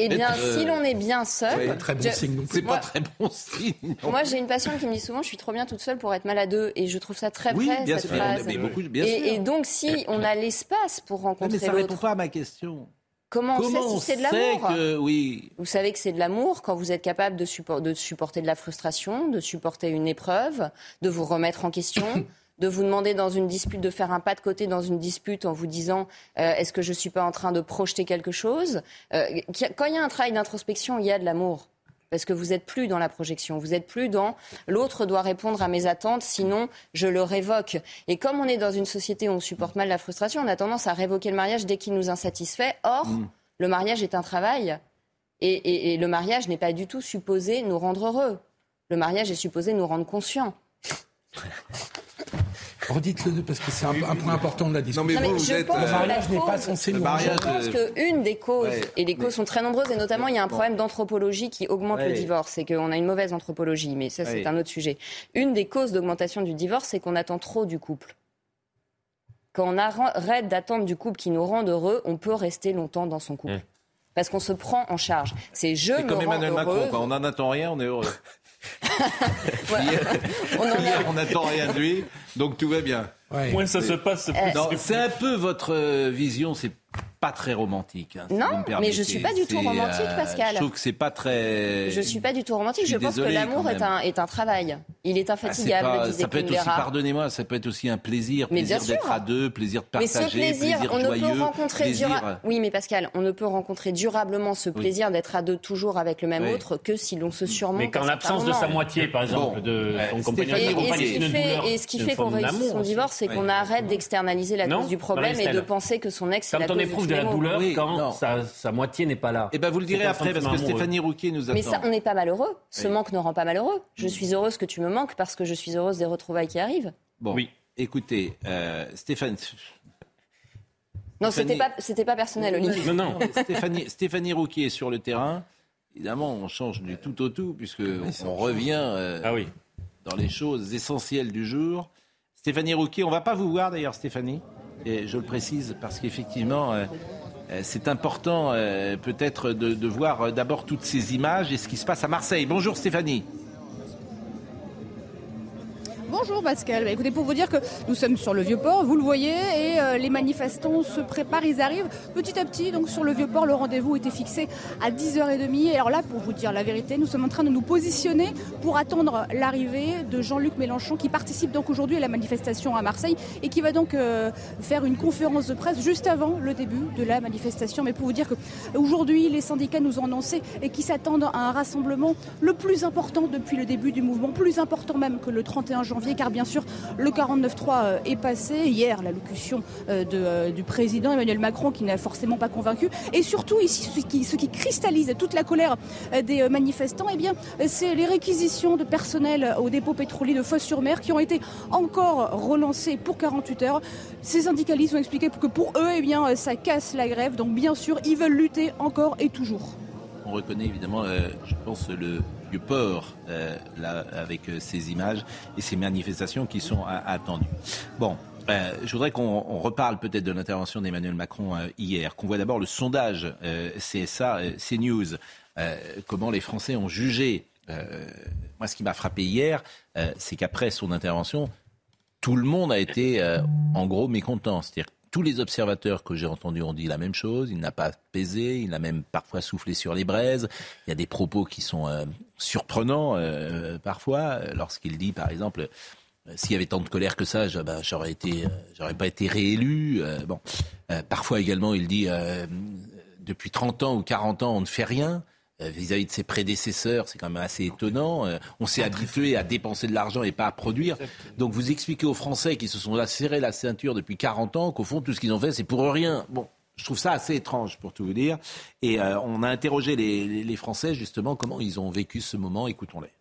Eh bien, si l'on est bien seul, c'est pas très bon signe. C'est pas très bon signe. Moi, j'ai une patiente qui me dit souvent, je suis trop bien toute seule pour être maladeux, et je trouve ça très vrai cette phrase. et, donc, si on a l'espace pour rencontrer l'autre, mais ça répond pas à ma question. Comment, on sait si c'est de l'amour? oui. Vous savez que c'est de l'amour quand vous êtes capable de, de, supporter de la frustration, de supporter une épreuve, de vous remettre en question, de vous demander dans une dispute de faire un pas de côté dans une dispute en vous disant euh, est-ce que je ne suis pas en train de projeter quelque chose? Euh, Quand il y a un travail d'introspection, il y a de l'amour parce que vous n'êtes plus dans la projection, vous n'êtes plus dans l'autre doit répondre à mes attentes, sinon je le révoque. Et comme on est dans une société où on supporte mal la frustration, on a tendance à révoquer le mariage dès qu'il nous insatisfait. Or, mm. le mariage est un travail et, et le mariage n'est pas du tout supposé nous rendre heureux. Le mariage est supposé nous rendre conscients. Redites-le parce que c'est un, point important de la discussion. Non, mais vous, êtes, le mariage n'est pas censé nous Je pense qu'une des causes, et les causes sont très nombreuses, et notamment il y a un problème d'anthropologie qui augmente le divorce, c'est qu'on a une mauvaise anthropologie, mais ça c'est un autre sujet. Une des causes d'augmentation du divorce, c'est qu'on attend trop du couple. Quand on arrête d'attendre du couple qui nous rend heureux, on peut rester longtemps dans son couple. Mmh. Parce qu'on se prend en charge. C'est je me comme Emmanuel Macron, quand on n'en attend rien, on est heureux. on n'attend rien de lui, donc tout va bien. Moins ça se passe, C'est un peu votre euh, vision, c'est pas très romantique. Hein, non, mais je suis pas du tout romantique, euh, Pascal. Je trouve que c'est pas très. Je suis pas du tout romantique. Je, pense que l'amour est un, est un travail. Il est infatigable. Ah, ça peut être aussi, pardonnez-moi, ça peut être aussi un plaisir, plaisir d'être à deux, plaisir de partager, mais ce plaisir, on ne peut rencontrer Oui, mais Pascal, on ne peut rencontrer durablement ce plaisir d'être à deux toujours avec le même autre que si l'on se surmonte. Mais qu'en l'absence de sa moitié, par exemple, de son compagnon. Et ce qui fait qu'on réussit son divorce, c'est qu'on arrête d'externaliser la cause du problème et de penser que son ex est la cause du la douleur quand sa, moitié n'est pas là. Eh ben vous le direz après parce que Stéphanie Rouquier nous attend. Mais ça, on n'est pas malheureux. Ce manque ne rend pas malheureux. Je suis heureuse que tu me parce que je suis heureuse des retrouvailles qui arrivent. Bon, oui. écoutez, euh, Stéphane. Non, c'était pas, c'était pas personnel, Olivier. Non, non. Stéphanie, Stéphanie Rouquier est sur le terrain. Évidemment, on change du tout au tout puisque on revient euh, ah oui. dans les choses essentielles du jour. Stéphanie Rouquier, on va pas vous voir d'ailleurs, Stéphanie et je le précise parce qu'effectivement, euh, euh, c'est important euh, peut-être de, de, voir d'abord toutes ces images et ce qui se passe à Marseille. Bonjour Stéphanie. Bonjour Pascal. Bah, écoutez, pour vous dire que nous sommes sur le Vieux-Port, vous le voyez, et euh, les manifestants se préparent, ils arrivent petit à petit. Donc sur le Vieux-Port, le rendez-vous était fixé à 10h30. Et alors là, pour vous dire la vérité, nous sommes en train de nous positionner pour attendre l'arrivée de Jean-Luc Mélenchon, qui participe donc aujourd'hui à la manifestation à Marseille et qui va donc euh, faire une conférence de presse juste avant le début de la manifestation. Mais pour vous dire que aujourd'hui, les syndicats nous ont annoncé et qui s'attendent à un rassemblement le plus important depuis le début du mouvement, plus important même que le 31 janvier car bien sûr, le 49-3 euh, est passé. Hier, l'allocution euh, euh, du président Emmanuel Macron qui n'a forcément pas convaincu. Et surtout, ici, ce qui, cristallise toute la colère des manifestants, eh bien, c'est les réquisitions de personnel au dépôt pétrolier de Fosse-sur-Mer qui ont été encore relancées pour 48 heures. Ces syndicalistes ont expliqué que pour eux, eh ça casse la grève. Donc, bien sûr, ils veulent lutter encore et toujours. On reconnaît évidemment, je pense, le, du port euh, là, avec euh, ces images et ces manifestations qui sont attendues. Bon, euh, je voudrais qu'on reparle peut-être de l'intervention d'Emmanuel Macron hier, qu'on voit d'abord le sondage CSA, CNews, comment les Français ont jugé. moi, ce qui m'a frappé hier, c'est qu'après son intervention, tout le monde a été en gros mécontent. C'est-à-dire tous les observateurs que j'ai entendus ont dit la même chose. Il n'a pas pesé, il a même parfois soufflé sur les braises. Il y a des propos qui sont euh, surprenants euh, parfois. Lorsqu'il dit, par exemple, euh, s'il y avait tant de colère que ça, ben, j'aurais j'aurais pas été réélu. bon, parfois également, il dit depuis 30 ans ou 40 ans, on ne fait rien. Euh, vis-à-vis de ses prédécesseurs, c'est quand même assez étonnant. Euh, on s'est habitué à dépenser de l'argent et pas à produire. Donc vous expliquez aux Français qui se sont serrés la ceinture depuis 40 ans qu'au fond tout ce qu'ils ont fait c'est pour rien. Bon, je trouve ça assez étrange pour tout vous dire. Et euh, on a interrogé les, les, Français justement comment ils ont vécu ce moment. Écoutons-les.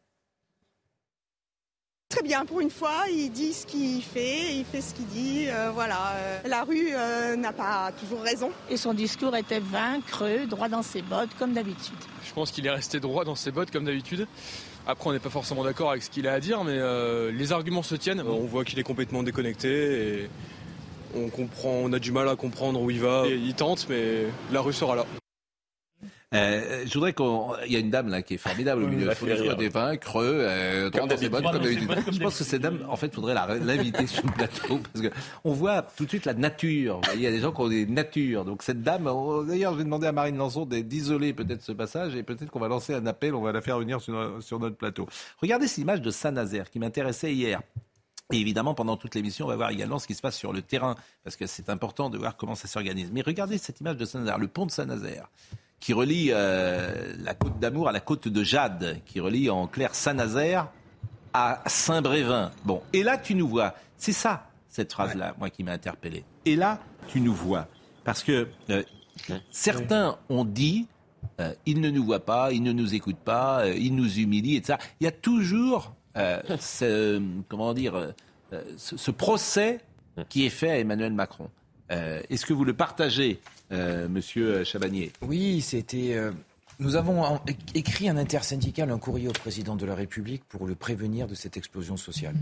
Très bien pour une fois. Il dit ce qu'il fait, il fait ce qu'il dit. Euh, voilà, euh, la rue euh, n'a pas toujours raison. Et son discours était vain, creux, droit dans ses bottes, comme d'habitude. Je pense qu'il est resté droit dans ses bottes, comme d'habitude. Après, on n'est pas forcément d'accord avec ce qu'il a à dire, mais les arguments se tiennent. On voit qu'il est complètement déconnecté et on comprend, on a du mal à comprendre où il va. il tente, mais la rue sera là. Euh, je voudrais qu'on. Il y a une dame là qui est formidable au milieu. Il des vins creux, euh, droit dans ses bottes, comme d'habitude. Je pense que cette dame, en fait, faudrait l'inviter sur le plateau parce qu'on voit tout de suite la nature. il y a des gens qui ont des natures. Donc cette dame, d'ailleurs, je vais demander à Marine Lançon d'isoler peut-être ce passage et peut-être qu'on va lancer un appel, on va la faire venir sur, sur notre plateau. Regardez cette image de Saint-Nazaire qui m'intéressait hier. Et évidemment, pendant toute l'émission, on va voir également ce qui se passe sur le terrain, parce que c'est important de voir comment ça s'organise. Mais regardez cette image de Saint-Nazaire, le pont de Saint-Nazaire qui relie euh, la côte d'Amour à la côte de Jade, qui relie en clair Saint-Nazaire à Saint-Brévin. Bon, et là tu nous vois. C'est ça, cette phrase-là, moi qui m'a interpellé. Et là, tu nous vois. Parce que euh, certains ont dit, euh, il ne nous voit pas, il ne nous écoute pas, il nous humilie, etc. Il y a toujours ce, comment dire, ce, ce, procès qui est fait à Emmanuel Macron. Est-ce que vous le partagez euh, monsieur Chabanier? Oui, c'était. Euh, nous avons écrit un intersyndical, un courrier au président de la République pour le prévenir de cette explosion sociale.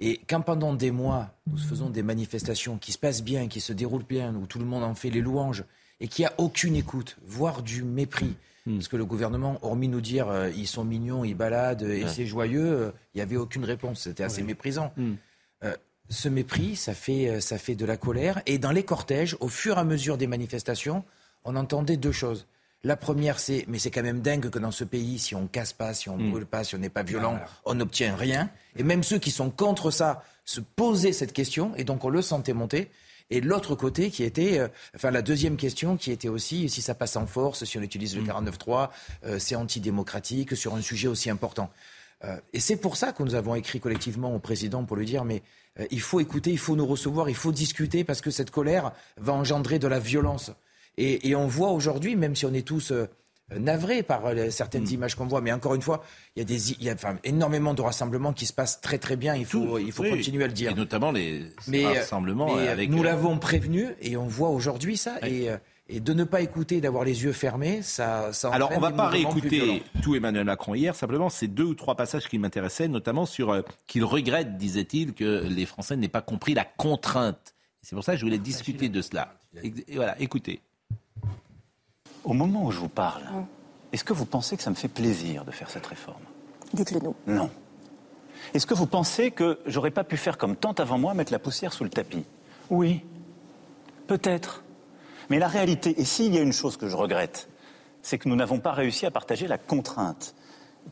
Et quand pendant des mois, nous faisons des manifestations qui se passent bien, qui se déroulent bien, où tout le monde en fait les louanges, et qu'il n'y a aucune écoute, voire du mépris, hmm. parce que le gouvernement, hormis nous dire euh, ils sont mignons, ils baladent et c'est joyeux, il n'y avait aucune réponse. C'était assez méprisant. Hmm ce mépris, ça fait, euh, ça fait de la colère. Et dans les cortèges, au fur et à mesure des manifestations, on entendait deux choses. La première, c'est mais c'est quand même dingue que dans ce pays, si on casse pas, si on hmm. brûle pas, si on n'est pas violent, on n'obtient rien. Et même ceux qui sont contre ça se posaient cette question, et donc on le sentait monter. Et l'autre côté qui était, euh, enfin la deuxième question qui était aussi, si ça passe en force, si on utilise le 49.3, hmm. euh, c'est antidémocratique sur un sujet aussi important. Et c'est pour ça que nous avons écrit collectivement au président pour lui dire, mais euh, il faut écouter, il faut nous recevoir, il faut discuter parce que cette colère va engendrer de la violence. Et, on voit aujourd'hui, même si on est tous euh, navrés par euh, certaines mm. images qu'on voit, mais encore une fois, il y a, des, il y a énormément de rassemblements qui se passent très très bien. Il faut, il faut continuer à le dire. Et notamment les rassemblements avec. Nous l'avons prévenu et on voit aujourd'hui ça. Et, et de ne pas écouter, d'avoir les yeux fermés, ça, ça Alors, on va pas réécouter tout Emmanuel Macron hier. Simplement, c'est deux ou trois passages qui m'intéressaient, notamment sur euh, qu'il regrette, disait-il, que les Français n'aient pas compris la contrainte. C'est pour ça que je voulais discuter de cela. Et voilà, écoutez. Au moment où je vous parle, est-ce que vous pensez que ça me fait plaisir de faire cette réforme? Dites-le nous. Non. Est-ce que vous pensez que j'aurais pas pu faire comme tant avant moi, mettre la poussière sous le tapis? Oui. Peut-être. Mais la réalité, et s'il y a une chose que je regrette, c'est que nous n'avons pas réussi à partager la contrainte,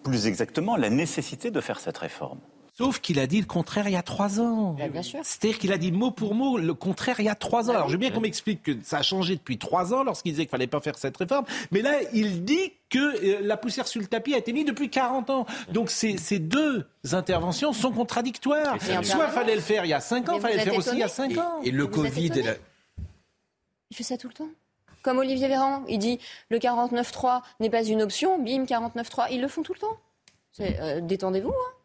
plus exactement la nécessité de faire cette réforme. Sauf qu'il a dit le contraire il y a trois ans. C'est-à-dire qu'il a dit mot pour mot le contraire il y a trois ans. Alors je veux bien qu'on m'explique que ça a changé depuis trois ans lorsqu'il disait qu'il fallait pas faire cette réforme. Mais là, il dit que euh, la poussière sur le tapis a été mise depuis 40 ans. Donc ces, ces deux interventions sont contradictoires. Soit il fallait le faire il y a cinq ans, il fallait le faire aussi il y a cinq ans. Et, le Covid et la... Il fait ça tout le temps. Comme Olivier Véran, il dit le 49-3 n'est pas une option, bim, 49-3. Ils le font tout le temps. Euh, détendez-vous. Hein.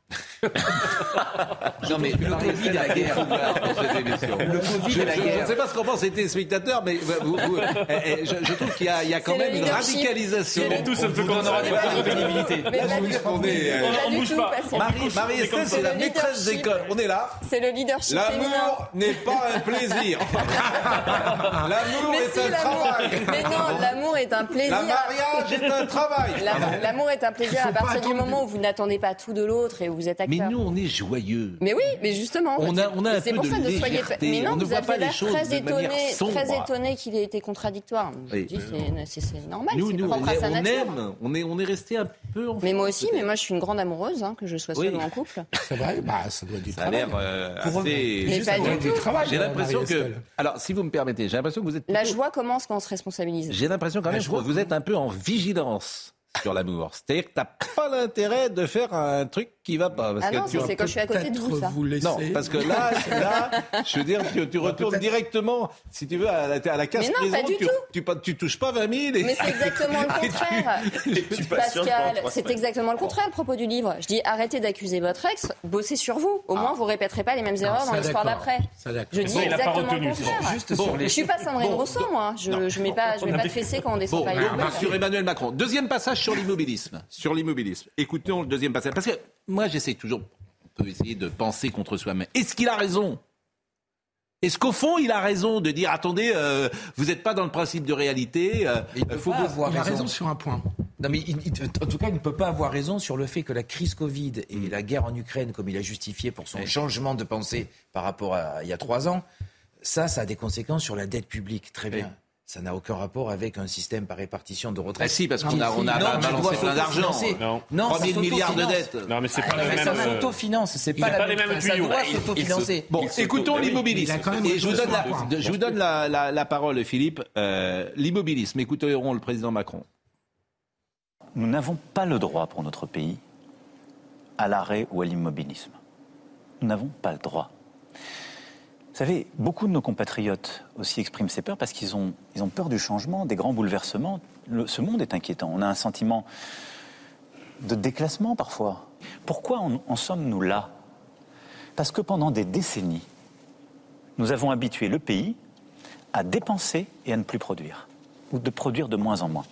non mais le Covid et la guerre. Le Covid et la guerre. Je ne sais pas ce qu'en pensent les téléspectateurs, mais vous, eh, eh, je, trouve qu'il y, a quand même une radicalisation. On tous un peu comme on des pénibilité. Là, on bouge pas. Marie-Estelle, c'est la maîtresse d'école. On est là. C'est le leadership L'amour n'est pas un plaisir. L'amour est un travail. Mais non, l'amour est un plaisir. La mariage est un travail. L'amour est un plaisir à partir du moment où vous n'attendez pas tout de l'autre et où mais nous, on est joyeux. Mais oui, mais justement. On a, on a un peu pour de ça, légèreté. Mais non, on ne voit pas les choses très étonné, Très étonné qu'il ait été contradictoire. Je dis, c'est normal. Nous, nous on, est, on aime. On est, on est resté un peu. En mais moi aussi, mais moi, je suis une grande amoureuse, hein, que je sois seule ou en couple. C'est vrai, bah, ça doit être du travail. Ça a l'air euh, assez. Mais pas du tout. J'ai l'impression que. Alors, si vous me permettez, j'ai l'impression que vous êtes. La joie commence quand on se responsabilise. J'ai l'impression quand même que vous êtes un peu en vigilance sur l'amour. C'est-à-dire que tu n'as pas l'intérêt de faire un truc qui va pas. Parce ah non, c'est quand je suis à côté de vous, ça. non, parce que là, là je veux dire, tu, tu retournes directement, si tu veux, à la, à la casse mais non, Pas du tu, tout. Tu, tu, touches pas 20 000. Et... Mais c'est exactement le contraire. Pascal, c'est exactement le contraire, le propos du livre. Je dis, arrêtez d'accuser votre ex, bossez sur vous. Au moins, ah. vous répéterez pas les mêmes erreurs dans l'histoire d'après. Je dis exactement le contraire. Je suis pas Sandrine Rousseau, moi. Je ne mets pas de fessée quand on descend pas Sur Emmanuel Macron. Deuxième passage sur l'immobilisme. Sur l'immobilisme. Écoutons le deuxième passage. Parce que moi, j'essaie toujours, on peut essayer de penser contre soi-même. Est-ce qu'il a raison? Est-ce qu'au fond, il a raison de dire attendez, euh, vous n'êtes pas dans le principe de réalité euh, Il, faut avoir a raison sur un point. Non, mais en tout cas, il ne peut pas avoir raison sur le fait que la crise Covid et mm. la guerre en Ukraine, comme il a justifié pour son changement de pensée par rapport à il y a trois ans, ça, ça a des conséquences sur la dette publique. Très bien ça n'a aucun rapport avec un système par répartition de retraite. Ah si, parce qu'on a, on a non, balancé plein d'argent. Non, non 3 000 milliards de dettes. Non, mais c'est pas ah, le même... Ça s'autofinance, c'est pas, pas les mêmes tuyaux. Ça doit s'autofinancer. Bon, écoutons l'immobilisme. Et je vous donne, la, je vous donne la, la, la parole, Philippe. Euh, l'immobilisme, écoutons le président Macron. Nous n'avons pas le droit pour notre pays à l'arrêt ou à l'immobilisme. Nous n'avons pas le droit. Vous savez, beaucoup de nos compatriotes aussi expriment ces peurs parce qu'ils ont, peur du changement, des grands bouleversements. ce monde est inquiétant. On a un sentiment de déclassement parfois. Pourquoi en, en sommes-nous là? Parce que pendant des décennies, nous avons habitué le pays à dépenser et à ne plus produire, ou de produire de moins en moins.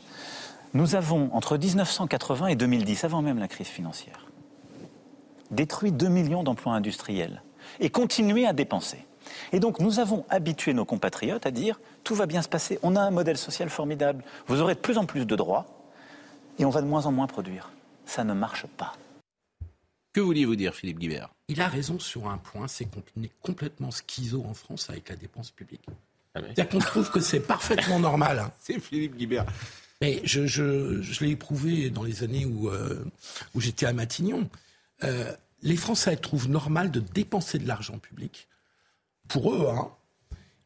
Nous avons, entre 1980 et 2010, avant même la crise financière, détruit 2 millions d'emplois industriels et continué à dépenser. Et donc nous avons habitué nos compatriotes à dire tout va bien se passer, on a un modèle social formidable, vous aurez de plus en plus de droits et on va de moins en moins produire. Ça ne marche pas. Que vouliez-vous dire, Philippe Guibert? Il a raison sur un point, c'est qu'on est complètement schizo en France avec la dépense publique. Ah C'est-à-dire qu'on trouve que c'est parfaitement normal. Hein. C'est Philippe Guibert. Mais je, je, l'ai éprouvé dans les années où, euh, où j'étais à Matignon. Euh, les Français trouvent normal de dépenser de l'argent public pour eux. Hein.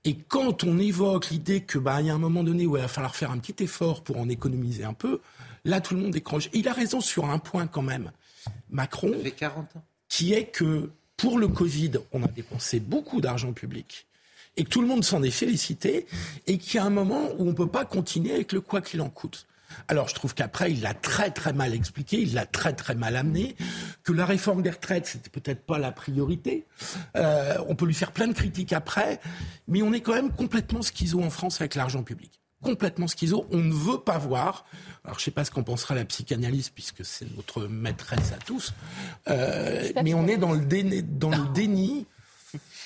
Et quand on évoque l'idée que bah il y a un moment donné où il va falloir faire un petit effort pour en économiser un peu, là tout le monde décroche. il a raison sur un point quand même, Macron, 40 ans. qui est que pour le Covid, on a dépensé beaucoup d'argent public et que tout le monde s'en est félicité et qu'il y a un moment où on ne peut pas continuer avec le quoi qu'il en coûte. Alors je trouve qu'après, il l'a très très mal expliqué, il l'a très très mal amené, que la réforme des retraites, c'était peut-être pas la priorité. Euh, on peut lui faire plein de critiques après, mais on est quand même complètement schizo en France avec l'argent public. Complètement schizo. On ne veut pas voir. Alors, je ne sais pas ce qu'en pensera la psychanalyse, puisque c'est notre maîtresse à tous. Euh, mais on est dans le dans le déni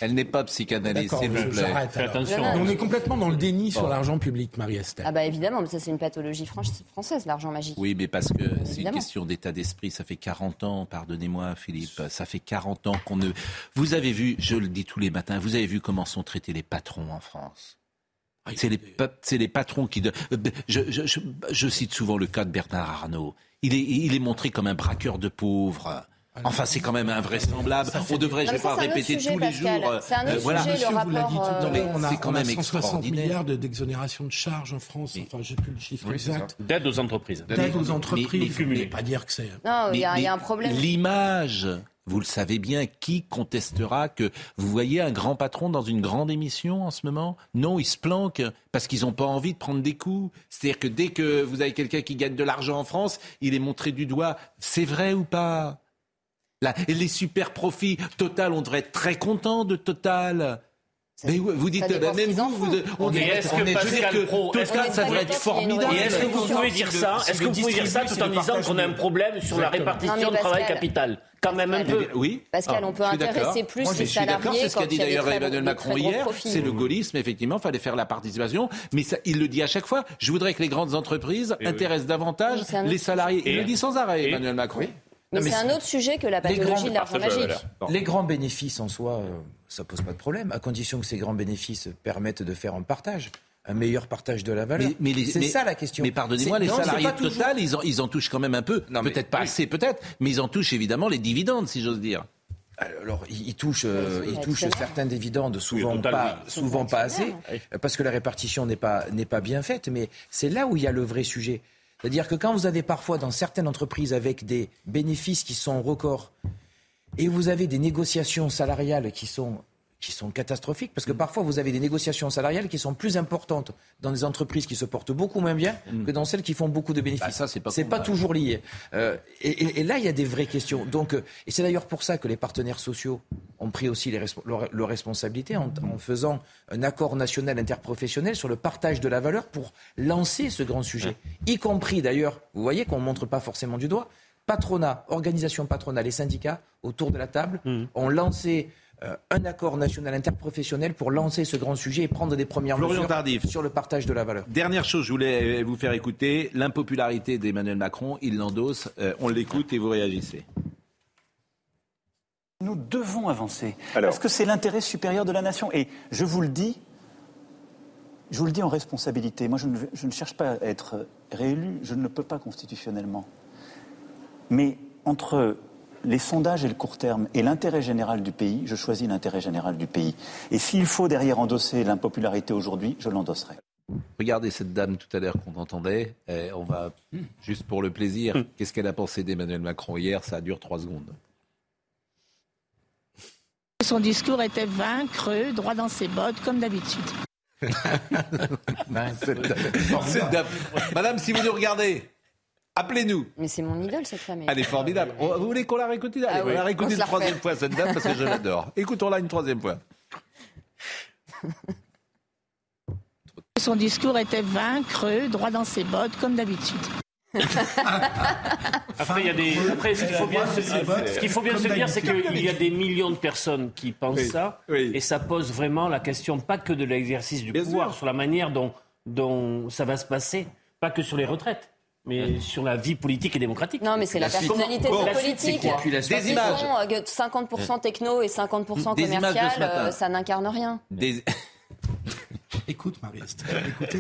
elle n'est pas psychanalyste, s'il vous plaît. Attention. On est complètement dans le déni sur l'argent public, Marie-Estelle. Ah bah évidemment, mais ça c'est une pathologie française, l'argent magique. Oui, mais parce que c'est une question d'état d'esprit. Ça fait 40 ans, pardonnez-moi Philippe, ça fait 40 ans qu'on ne... Vous avez vu, je le dis tous les matins, vous avez vu comment sont traités les patrons en France? Ah, c'est les, les, patrons qui... Je, je, je, cite souvent le cas de Bernard Arnault. Il est, il est montré comme un braqueur de pauvres. Enfin, c'est quand même invraisemblable. On devrait, je vais pas répéter tous les jours. C'est un autre voilà. sujet, le rapport. Euh... On a, quand même 160 milliards d'exonération de, charges en France. Enfin, je n'ai plus le chiffre exact. D'aide aux entreprises. D'aide aux entreprises. Mais, mais, pas dire que c'est. Non, il y, a un problème. L'image. Vous le savez bien, qui contestera que vous voyez un grand patron dans une grande émission en ce moment? Non, il se planque parce qu'ils n'ont pas envie de prendre des coups. C'est-à-dire que dès que vous avez quelqu'un qui gagne de l'argent en France, il est montré du doigt. C'est vrai ou pas? Les super profits, Total, on devrait être très content de Total. Mais vous dites, même vous, vous, on est, est-ce que Pascal Pro, Total, ça devrait être formidable. Et est-ce que vous pouvez dire ça Est-ce que vous pouvez dire ça tout en disant qu'on a un problème sur la répartition de travail capital quand même un peu. Oui. Pascal, on peut intéresser plus les salariés. C'est ce qu'a dit d'ailleurs Emmanuel Macron hier. C'est le gaullisme, effectivement. Il fallait faire la participation. Mais il le dit à chaque fois. Je voudrais que les grandes entreprises intéressent davantage les salariés. Il le dit sans arrêt, Emmanuel Macron. Mais, c'est un autre sujet que la pathologie de l'argent magique. Les grands bénéfices en soi, euh, ça pose pas de problème, à condition que ces grands bénéfices permettent de faire un partage un meilleur partage de la valeur. Mais, c'est ça la question. Mais pardonnez-moi, les salariés de Total, ils, en, ils en touchent quand même un peu. Peut-être pas assez, peut-être, mais ils en touchent évidemment les dividendes, si j'ose dire. Alors, ils touchent, euh, ils touchent certains dividendes, souvent pas, souvent pas assez, parce que la répartition n'est pas, n'est pas bien faite. Mais c'est là où il y a le vrai sujet C'est-à-dire que quand vous avez parfois dans certaines entreprises avec des bénéfices qui sont records et vous avez des négociations salariales qui sont qui sont catastrophiques, parce que mm. parfois vous avez des négociations salariales qui sont plus importantes dans des entreprises qui se portent beaucoup moins bien mm. que dans celles qui font beaucoup de bénéfices. Bah, ça, c'est pas, pas toujours lié. Euh, et, là, il y a des vraies questions. Donc, euh, et c'est d'ailleurs pour ça que les partenaires sociaux ont pris aussi les leurs responsabilités en, faisant un accord national interprofessionnel sur le partage de la valeur pour lancer ce grand sujet, y compris d'ailleurs, vous voyez qu'on ne montre pas forcément du doigt, patronat, organisation patronale et syndicats autour de la table mm. ont lancé euh, un accord national interprofessionnel pour lancer ce grand sujet et prendre des premières mesures sur le partage de la valeur. Dernière chose, je voulais vous faire écouter l'impopularité d'Emmanuel Macron. Il l'endosse. Euh, on l'écoute et vous réagissez. Nous devons avancer parce que c'est l'intérêt supérieur de la nation? Et je vous le dis, je vous le dis en responsabilité. Moi, je ne, je ne cherche pas à être réélu. Je ne le peux pas constitutionnellement. Mais entre les sondages et le court terme et l'intérêt général du pays, je choisis l'intérêt général du pays. Et s'il faut derrière endosser l'impopularité aujourd'hui, je l'endosserai. Regardez cette dame tout à l'heure qu'on entendait. Eh, on va, juste pour le plaisir, hmm. qu'est-ce qu'elle a pensé d'Emmanuel Macron hier? Ça dure trois secondes. Son discours était vain, creux, droit dans ses bottes, comme d'habitude. Madame, si vous nous regardez, Appelez-nous. Mais c'est mon idole, cette femme. Elle est formidable. Vous voulez qu'on la réécoute? Ah On la réécoute une troisième fois, cette dame, parce que je l'adore. Écoutons-la une troisième fois. Son discours était vain, creux, droit dans ses bottes, comme d'habitude. Après, il y a des... Après, ce qu'il faut bien se, ce qu'il faut bien se dire, c'est qu'il y a des millions de personnes qui pensent ça, et ça pose vraiment la question, pas que de l'exercice du pouvoir, sur la manière dont, dont ça va se passer, pas que sur les retraites mais sur la vie politique et démocratique. Non, mais c'est la, personnalité de la politique. Des images. 50% euh, techno et 50% commercial, euh, ça n'incarne rien. Des... Écoute, Marie-Estelle. Écoutez,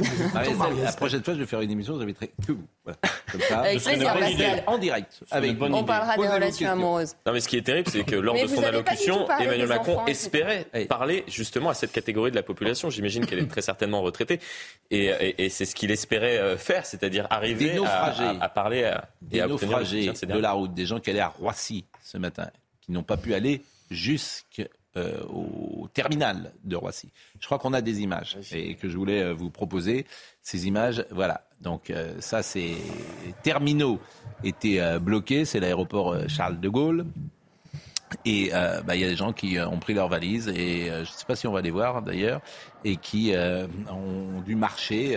la prochaine fois, je vais faire une émission, j'inviterai que vous. Comme ça, avec plaisir, En direct. Avec On parlera des relations amoureuses. Non, mais ce qui est terrible, c'est que lors de son allocution, Emmanuel Macron espérait parler justement à cette catégorie de la population. J'imagine qu'elle est très certainement retraitée. Et, c'est ce qu'il espérait euh, faire, c'est-à-dire arriver à, parler à, et à obtenir de la route, des gens qui allaient à Roissy ce matin, qui n'ont pas pu aller jusqu'à euh, au terminal de Roissy. Je crois qu'on a des images et que je voulais euh, vous proposer. Ces images, voilà. Donc euh, ça, c'est terminaux étaient bloqués. C'est l'aéroport Charles de Gaulle. Et bah, il y a des gens qui ont pris leurs valises et je ne sais pas si on va les voir d'ailleurs et qui ont dû marcher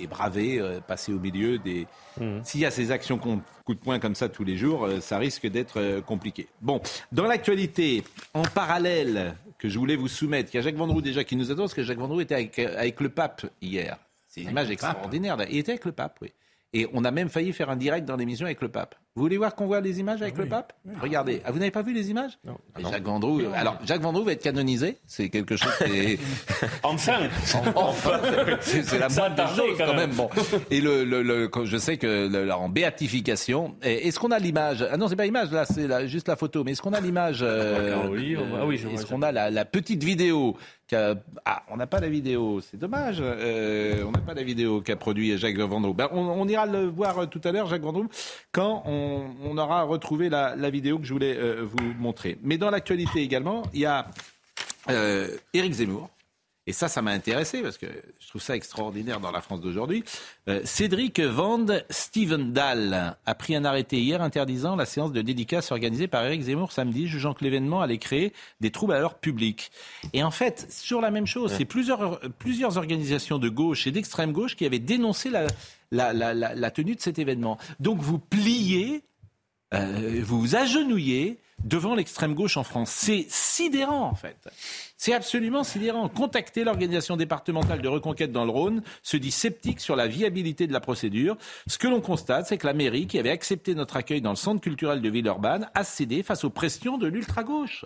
et, braver, passer au milieu des. Mmh. S'il y a ces actions coup de poing comme ça tous les jours, euh, ça risque d'être euh, compliqué. Bon, dans l'actualité, en parallèle, que je voulais vous soumettre, il y a Jacques Vendroux déjà qui nous attend, parce que Jacques Vendroux était avec, euh, avec le pape hier. C'est une image extraordinaire. Il était avec le pape, oui. Et on a même failli faire un direct dans l'émission avec le pape. Vous voulez voir qu'on voit les images avec le pape Regardez. Ah, vous n'avez pas vu les images non. Jacques Vendroux. Alors, Jacques Vendroux va être canonisé. C'est quelque chose qui est... enfin Enfin C'est la moindre des choses, quand même. Bon. Et le, le, je sais que en béatification... Est-ce qu'on a l'image? Ah non, c'est pas l'image, là, c'est juste la photo. Mais est-ce qu'on a l'image euh, ah oui, ah oui, Est-ce qu'on a la, la, petite vidéo ah, on n'a pas la vidéo, c'est dommage. Euh, on n'a pas la vidéo qu'a produit Jacques Vendroux. Ben, on, on, ira le voir tout à l'heure, Jacques Vendroux, quand on on, aura retrouvé la, vidéo que je voulais euh, vous montrer. Mais dans l'actualité également, il y a euh, Éric Zemmour. Et ça, ça m'a intéressé parce que je trouve ça extraordinaire dans la France d'aujourd'hui. Euh, Cédric Van Stevendal a pris un arrêté hier interdisant la séance de dédicace organisée par Éric Zemmour samedi, jugeant que l'événement allait créer des troubles à l'ordre public. Et en fait, sur la même chose. C'est plusieurs, plusieurs organisations de gauche et d'extrême gauche qui avaient dénoncé la, la, tenue de cet événement. Donc vous pliez, euh, vous vous agenouillez devant l'extrême gauche en France. C'est sidérant en fait. C'est absolument sidérant. Contacter l'organisation départementale de reconquête dans le Rhône se dit sceptique sur la viabilité de la procédure. Ce que l'on constate, c'est que la mairie, qui avait accepté notre accueil dans le centre culturel de Villeurbanne, a cédé face aux pressions de l'ultra-gauche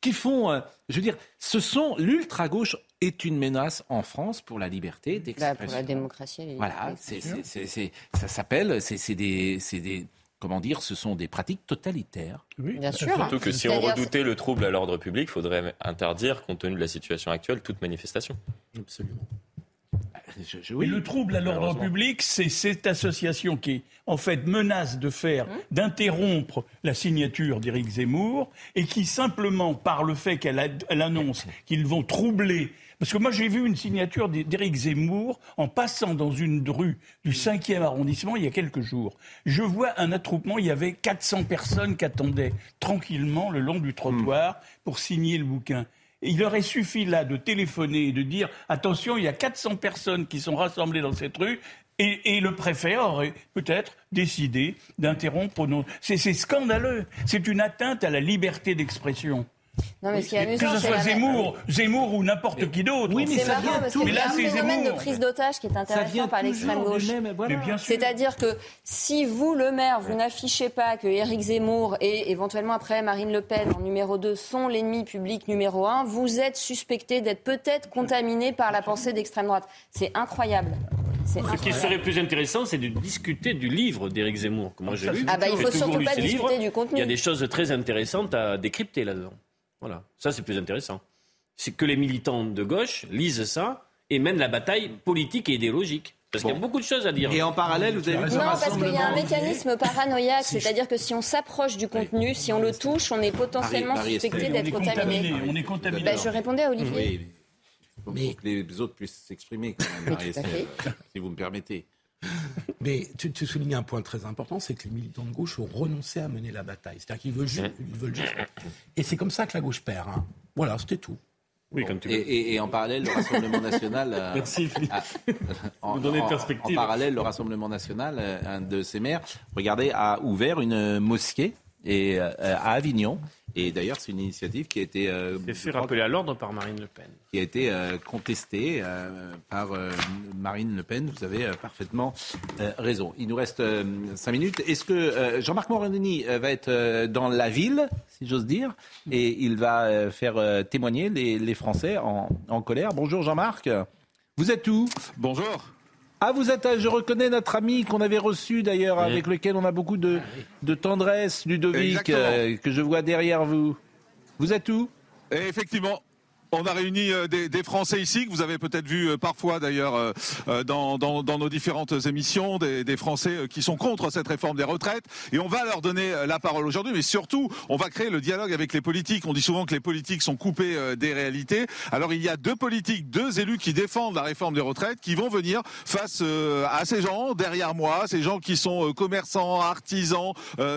qui font, euh, je ce sont l'ultra-gauche est une menace en France pour la liberté bah, d'expression. pour la démocratie. Voilà, c'est, ça s'appelle, c'est des, des, comment dire, ce sont des pratiques totalitaires. Oui, bien sûr. Surtout que si on redoutait le trouble à l'ordre public, il faudrait interdire, compte tenu de la situation actuelle, toute manifestation. Absolument. Et le trouble à l'ordre public, c'est cette association qui, en fait, menace de faire, hum. d'interrompre la signature d'Éric Zemmour et qui, simplement, par le fait qu'elle annonce qu'ils vont troubler parce que moi, j'ai vu une signature d'Éric Zemmour en passant dans une rue du 5e arrondissement il y a quelques jours. Je vois un attroupement, il y avait 400 personnes qui attendaient tranquillement le long du trottoir pour signer le bouquin. il aurait suffi là de téléphoner et de dire attention, il y a 400 personnes qui sont rassemblées dans cette rue. Et, et le préfet aurait peut-être décidé d'interrompre. C'est scandaleux. C'est une atteinte à la liberté d'expression. Non, mais ce qui est amusant, que ce soit Zemmour, Zemmour ou n'importe qui d'autre. Oui, mais ça vient tout. Mais là, c'est un phénomène de prise d'otage qui est intéressant par l'extrême gauche. C'est-à-dire que si vous, le maire, vous n'affichez pas que Éric Zemmour et éventuellement après Marine Le Pen en numéro 2 sont l'ennemi public numéro 1, vous êtes suspecté d'être peut-être contaminé par la pensée d'extrême droite. C'est incroyable. Ce qui serait plus intéressant, c'est de discuter du livre d'Éric Zemmour, que moi j'ai lu. Ah bah, il faut surtout pas discuter du contenu. Il y a des choses très intéressantes à décrypter là-dedans. Voilà, ça c'est plus intéressant. C'est que les militants de gauche lisent ça et mènent la bataille politique et idéologique. Parce qu'il y a beaucoup de choses à dire. Et en parallèle, vous avez vu Non, parce qu'il y a un mécanisme paranoïaque, c'est-à-dire que si on s'approche du contenu, si on le touche, on est potentiellement suspecté d'être contaminé. On est contaminé. Bah, je répondais à Olivier. Oui, que les autres puissent s'exprimer quand même, si vous me permettez. Mais tu, soulignes un point très important, c'est que les militants de gauche ont renoncé à mener la bataille. C'est-à-dire qu'ils veulent, juste, ils veulent juste. Et c'est comme ça que la gauche perd. Hein. Voilà, c'était tout. Oui, comme tu veux. Et, en parallèle, le Rassemblement national. Merci, Philippe. en, vous donnez perspective. En, parallèle, le Rassemblement national, euh, un de ses maires, regardez, a ouvert une mosquée et, euh, à Avignon et d'ailleurs, c'est une initiative qui a été. Euh, fait rappeler à l'ordre par Marine Le Pen. Qui a été euh, contestée euh, par euh, Marine Le Pen. Vous avez parfaitement raison. Il nous reste cinq minutes. Est-ce que Jean-Marc Morandini va être dans la ville, si j'ose dire, et il va faire témoigner les, les Français en, en colère? Bonjour Jean-Marc. Vous êtes où? Bonjour. Ah, vous êtes, je reconnais notre ami qu'on avait reçu d'ailleurs, avec lequel on a beaucoup de, de tendresse, Ludovic, euh, que je vois derrière vous. Vous êtes où? Effectivement, on a réuni euh, des, Français ici, que vous avez peut-être vu euh, parfois d'ailleurs euh, dans, nos différentes émissions, des, des, Français qui sont contre cette réforme des retraites. Et on va leur donner la parole aujourd'hui, mais surtout, on va créer le dialogue avec les politiques. On dit souvent que les politiques sont coupés des réalités. Alors il y a deux politiques, deux élus qui défendent la réforme des retraites, qui vont venir face à ces gens derrière moi, ces gens qui sont commerçants, artisans,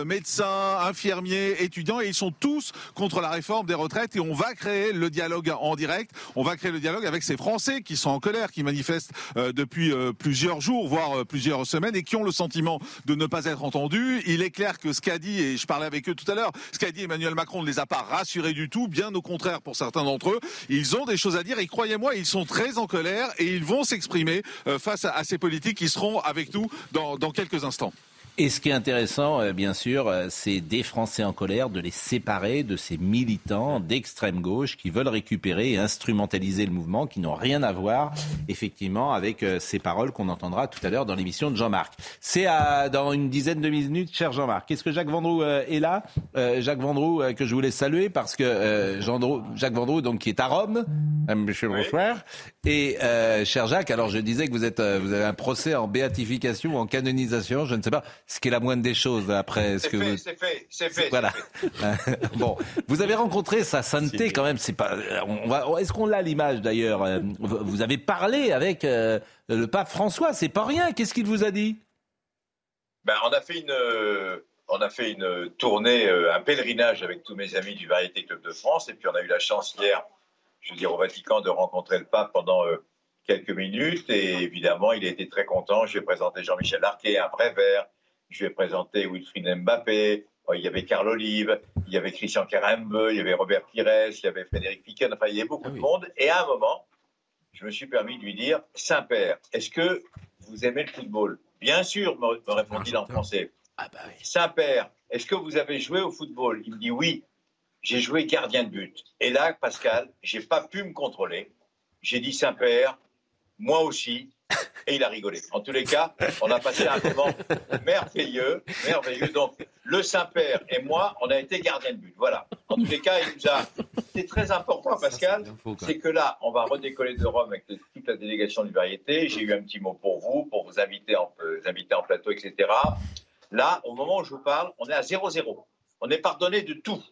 médecins, infirmiers, étudiants, et ils sont tous contre la réforme des retraites. Et on va créer le dialogue en direct. On va créer le dialogue avec ces Français qui sont en colère, qui manifestent euh, depuis euh, plusieurs jours, voire euh, plusieurs semaines, et qui ont le sentiment de ne pas être entendus. Il est clair que ce qu'a dit, et je parlais avec eux tout à l'heure, ce qu'a dit Emmanuel Macron ne les a pas rassurés du tout, bien au contraire pour certains d'entre eux. Ils ont des choses à dire et croyez-moi, ils sont très en colère et ils vont s'exprimer face à, ces politiques qui seront avec nous dans quelques instants. Et ce qui est intéressant, euh, bien sûr, euh, c'est des Français en colère, de les séparer de ces militants d'extrême gauche qui veulent récupérer et instrumentaliser le mouvement, qui n'ont rien à voir, effectivement, avec euh, ces paroles qu'on entendra tout à l'heure dans l'émission de Jean-Marc. C'est dans une dizaine de minutes, cher Jean-Marc. Est-ce que Jacques Vendroux est là? Jacques Vendroux, que je voulais saluer parce que Jacques Vendroux, donc, qui est à Rome, monsieur le bonsoir. Et cher Jacques, alors je disais que vous, êtes, vous avez un procès en béatification ou en canonisation, je ne sais pas ce qui est la moindre des choses après ce que fait, C'est fait, c'est fait. Voilà. bon, vous avez rencontré sa sainteté quand même. C'est pas. On va. Est-ce qu'on l'a l'image d'ailleurs euh, Vous avez parlé avec euh, le pape François. C'est pas rien. Qu'est-ce qu'il vous a dit? Ben, on a fait une. On a fait une tournée, euh, un pèlerinage avec tous mes amis du Variété Club de France, et puis on a eu la chance hier, je veux dire au Vatican, de rencontrer le pape pendant quelques minutes, et évidemment, il a été très content. J'ai présenté Jean-Michel Arquet, un vrai verre je vais présenter Wilfried Mbappé, il y avait Carl Olive, il y avait Christian Kerembe, il y avait Robert Pires, il y avait Frédéric Piquet, enfin il y avait beaucoup ah de monde. Et à un moment, je me suis permis de lui dire Saint-Père, est-ce que vous aimez le football? Bien sûr, me, répondit-il en français. Ah bah Saint-Père, est-ce que vous avez joué au football? Il me dit oui, j'ai joué gardien de but. Et là, Pascal, j'ai pas pu me contrôler. J'ai dit Saint-Père, moi aussi, et il a rigolé. En tous les cas, on a passé un moment merveilleux, merveilleux. Donc, le Saint-Père et moi, on a été gardien de but. Voilà. En tous les cas, il nous a. C'est très important, Pascal, c'est que là, on va redécoller de Rome avec toute la délégation du Variété. J'ai eu un petit mot pour vous, pour vous inviter en, inviter en plateau, etc. Là, au moment où je vous parle, on est à 0-0. On est pardonné de tout.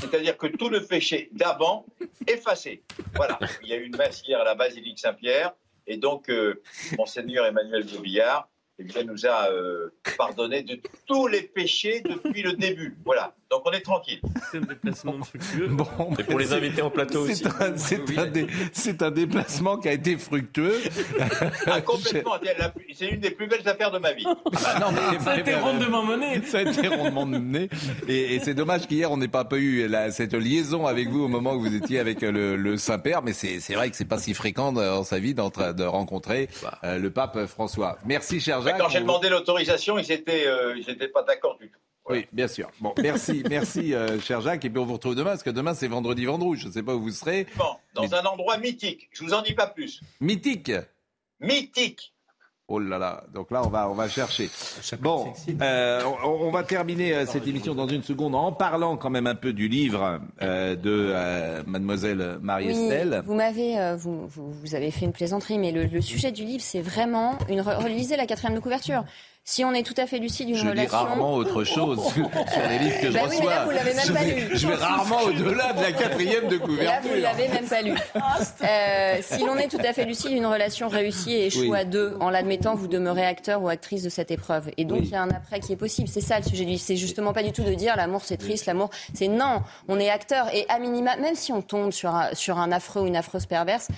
C'est-à-dire que tout le péché d'avant, effacé. Voilà. Il y a eu une messe hier à la basilique Saint-Pierre. Et donc, euh, Monseigneur Emmanuel Billard eh bien, nous a euh, pardonné de tous les péchés depuis le début. Voilà. Donc on est tranquille. C'est un déplacement fructueux. Bon, et pour les invités en plateau aussi. C'est un, déplacement qui a été fructueux. Ah, complètement. C'est une des plus belles affaires de ma vie. Ah, non, mais, ça a été rondement mené. Ça a été rondement mené. Et, c'est dommage qu'hier on n'ait pas eu cette liaison avec vous au moment où vous étiez avec le, Saint-Père. Mais c'est vrai que c'est pas si fréquent dans sa vie de rencontrer bah. euh, le pape François. Merci, cher Jacques. Quand j'ai demandé l'autorisation, ils n'étaient euh, pas d'accord du tout. Oui, bien sûr. Bon, merci, merci, euh, cher Jacques. Et puis on vous retrouve demain, parce que demain c'est vendredi vendrouge. Je ne sais pas où vous serez. Bon, dans un endroit mythique. Je vous en dis pas plus. Mythique. Mythique. Oh là là, donc là on va on va chercher. Bon, euh, on, va terminer euh, cette émission dans une seconde en parlant quand même un peu du livre de Mademoiselle Marie-Estelle. vous m'avez vous, vous, avez fait une plaisanterie, mais le, le sujet du livre c'est vraiment une relisez la quatrième de couverture si on est tout à fait lucide d'une relation. Je lis rarement autre chose sur les livres que je bah reçois. Oui, mais là, vous l'avez même pas lu. Je vais rarement au-delà de la quatrième de couverture. Là, vous l'avez même pas lu. Euh, si l'on est tout à fait lucide, une relation réussie et échoue à deux, en l'admettant, vous demeurez acteur ou actrice de cette épreuve. Et donc, il y a un après qui est possible. C'est ça le sujet du livre. C'est justement pas du tout de dire l'amour c'est triste, l'amour c'est non. On est acteur et à minima, même si on tombe sur un, sur un affreux ou une affreuse perverse,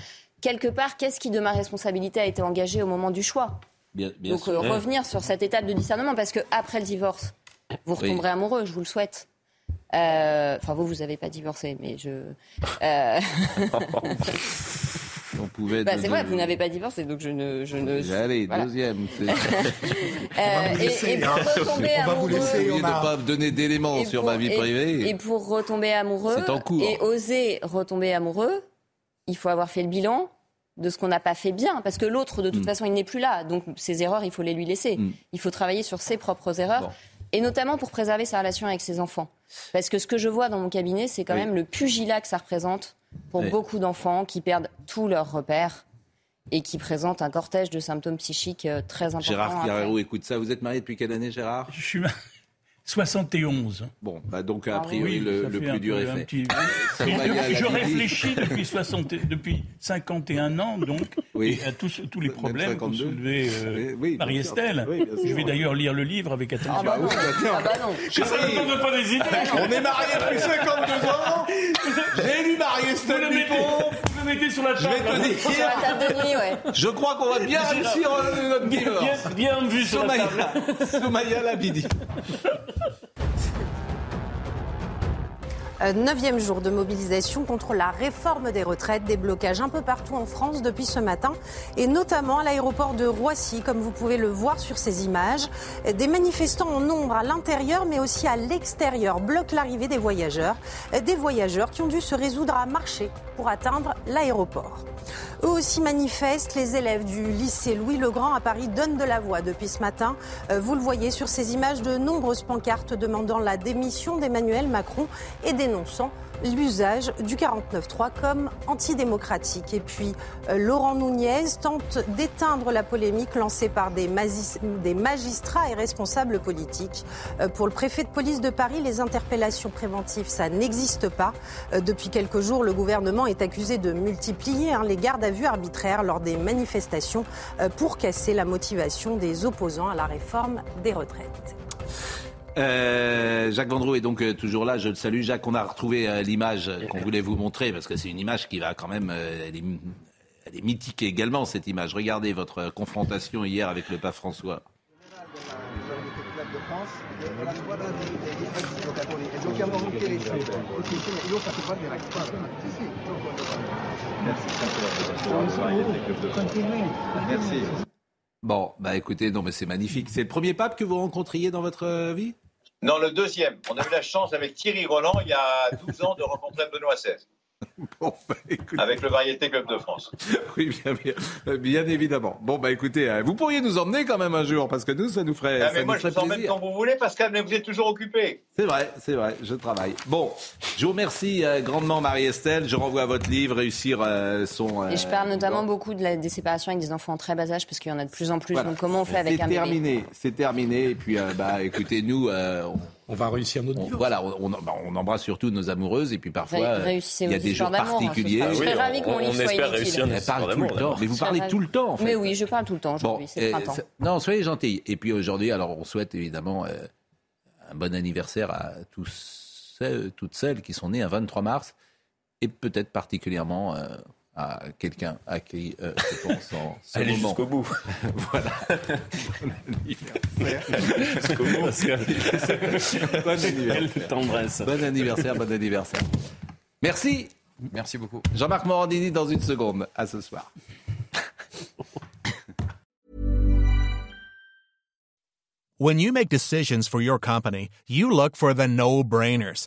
quelque part, qu'est-ce qui de ma responsabilité a été engagé au moment du choix? Donc euh, revenir sur cette étape de discernement, parce que après le divorce, vous retomberez amoureux, je vous le souhaite. Euh, enfin, vous, vous n'avez pas divorcé, mais je. Euh... On pouvait. Bah, c'est vrai, vous n'avez pas divorcé, donc je ne. Je ne... Allez, deuxième. Euh, et, et, pour retomber on va vous laisser. On ne pas donner d'éléments sur ma vie privée. Et pour retomber amoureux. En cours. Et oser retomber amoureux, il faut avoir fait le bilan de ce qu'on n'a pas fait bien, parce que l'autre, de toute mm. façon, il n'est plus là. Donc ses erreurs, il faut les lui laisser. Mm. Il faut travailler sur ses propres erreurs, et notamment pour préserver sa relation avec ses enfants. Parce que ce que je vois dans mon cabinet, c'est quand même le pugilat que ça représente pour beaucoup d'enfants qui perdent tous leurs repères et qui présentent un cortège de symptômes psychiques euh, très importants. Gérard Carrero, écoute ça. Vous êtes marié depuis quelle année, Gérard? Je suis 71. Bon, bah donc a ah priori le, plus dur est fait. je, réfléchis depuis, 60, depuis 51 ans, donc, à tous, tous les problèmes que soulevait euh, Marie-Estelle. je vais d'ailleurs lire le livre avec attention. Ah bah non, ah bah non. Je ne pas des idées. On est mariés depuis 52 ans. J'ai lu Marie-Estelle Dupont. Le mettez sur la table. Je vais te dire. Sur la table de nuit, ouais. Je crois qu'on va bien réussir euh, notre divorce. Bien, bien vu sur la table. Somaya Labidi. Euh, neuvième jour de mobilisation contre la réforme des retraites, des blocages un peu partout en France depuis ce matin, et notamment à l'aéroport de Roissy, comme vous pouvez le voir sur ces images. Des manifestants en nombre à l'intérieur, mais aussi à l'extérieur, bloquent l'arrivée des voyageurs. Des voyageurs qui ont dû se résoudre à marcher pour atteindre l'aéroport. Eux aussi manifestent. Les élèves du lycée Louis-le-Grand à Paris donnent de la voix depuis ce matin. Euh, vous le voyez sur ces images de nombreuses pancartes demandant la démission d'Emmanuel Macron et l'usage du 49.3 comme antidémocratique. Et puis, euh, Laurent Nunez tente d'éteindre la polémique lancée par des, des, magistrats et responsables politiques. Euh, pour le préfet de police de Paris, les interpellations préventives, ça n'existe pas. Euh, depuis quelques jours, le gouvernement est accusé de multiplier hein, les gardes à vue arbitraires lors des manifestations pour casser la motivation des opposants à la réforme des retraites. Euh, Jacques Vendroux est donc euh, toujours là, je le salue. Jacques, on a retrouvé euh, l'image qu'on voulait vous montrer, parce que c'est une image qui va quand même... Elle est, elle est, mythique également, cette image. Regardez votre confrontation hier avec le pape François. Bon, bah écoutez, non mais c'est magnifique. C'est le premier pape que vous rencontriez dans votre vie? Non, le deuxième. On a eu la chance avec Thierry Roland, il y a 12 ans, de rencontrer Benoît XVI. Bon, bah, Avec le Variété Club de France. oui, bien, bien, évidemment. Bon, bah écoutez, euh, vous pourriez nous emmener quand même un jour, parce que nous, ça nous ferait. Ah, mais moi, je vous emmène quand vous voulez, Pascal, mais vous êtes toujours occupé. C'est vrai, c'est vrai, je travaille. Bon, je vous remercie euh, grandement, Marie-Estelle. Je renvoie à votre livre, Réussir euh, son. Et je parle notamment beaucoup de la, des séparations avec des enfants en très bas âge, parce qu'il y en a de plus en plus. Donc, comment on fait avec un C'est terminé, c'est terminé. Et puis, bah, écoutez, nous. On on va réussir notre vie. Voilà, on, on, embrasse surtout nos amoureuses et puis parfois il y a des jours hein, particuliers. je serais ravie que mon livre soit réussir parle tout le temps, mais vous parlez tout le temps. En fait. Mais oui, je parle tout le temps aujourd'hui. c'est printemps. Non, soyez gentils. Et puis aujourd'hui, alors on souhaite évidemment euh, un bon anniversaire à tous toutes celles qui sont nées un 23 mars et peut-être particulièrement. Euh, à quelqu'un à qui euh, je pense en ce Allez jusqu'au bout. voilà. bon anniversaire. bon anniversaire. Bon anniversaire, bon anniversaire. Merci. Merci beaucoup. Jean-Marc Morandini dans une seconde. À ce soir. When you make decisions for your company, you look for the no-brainers.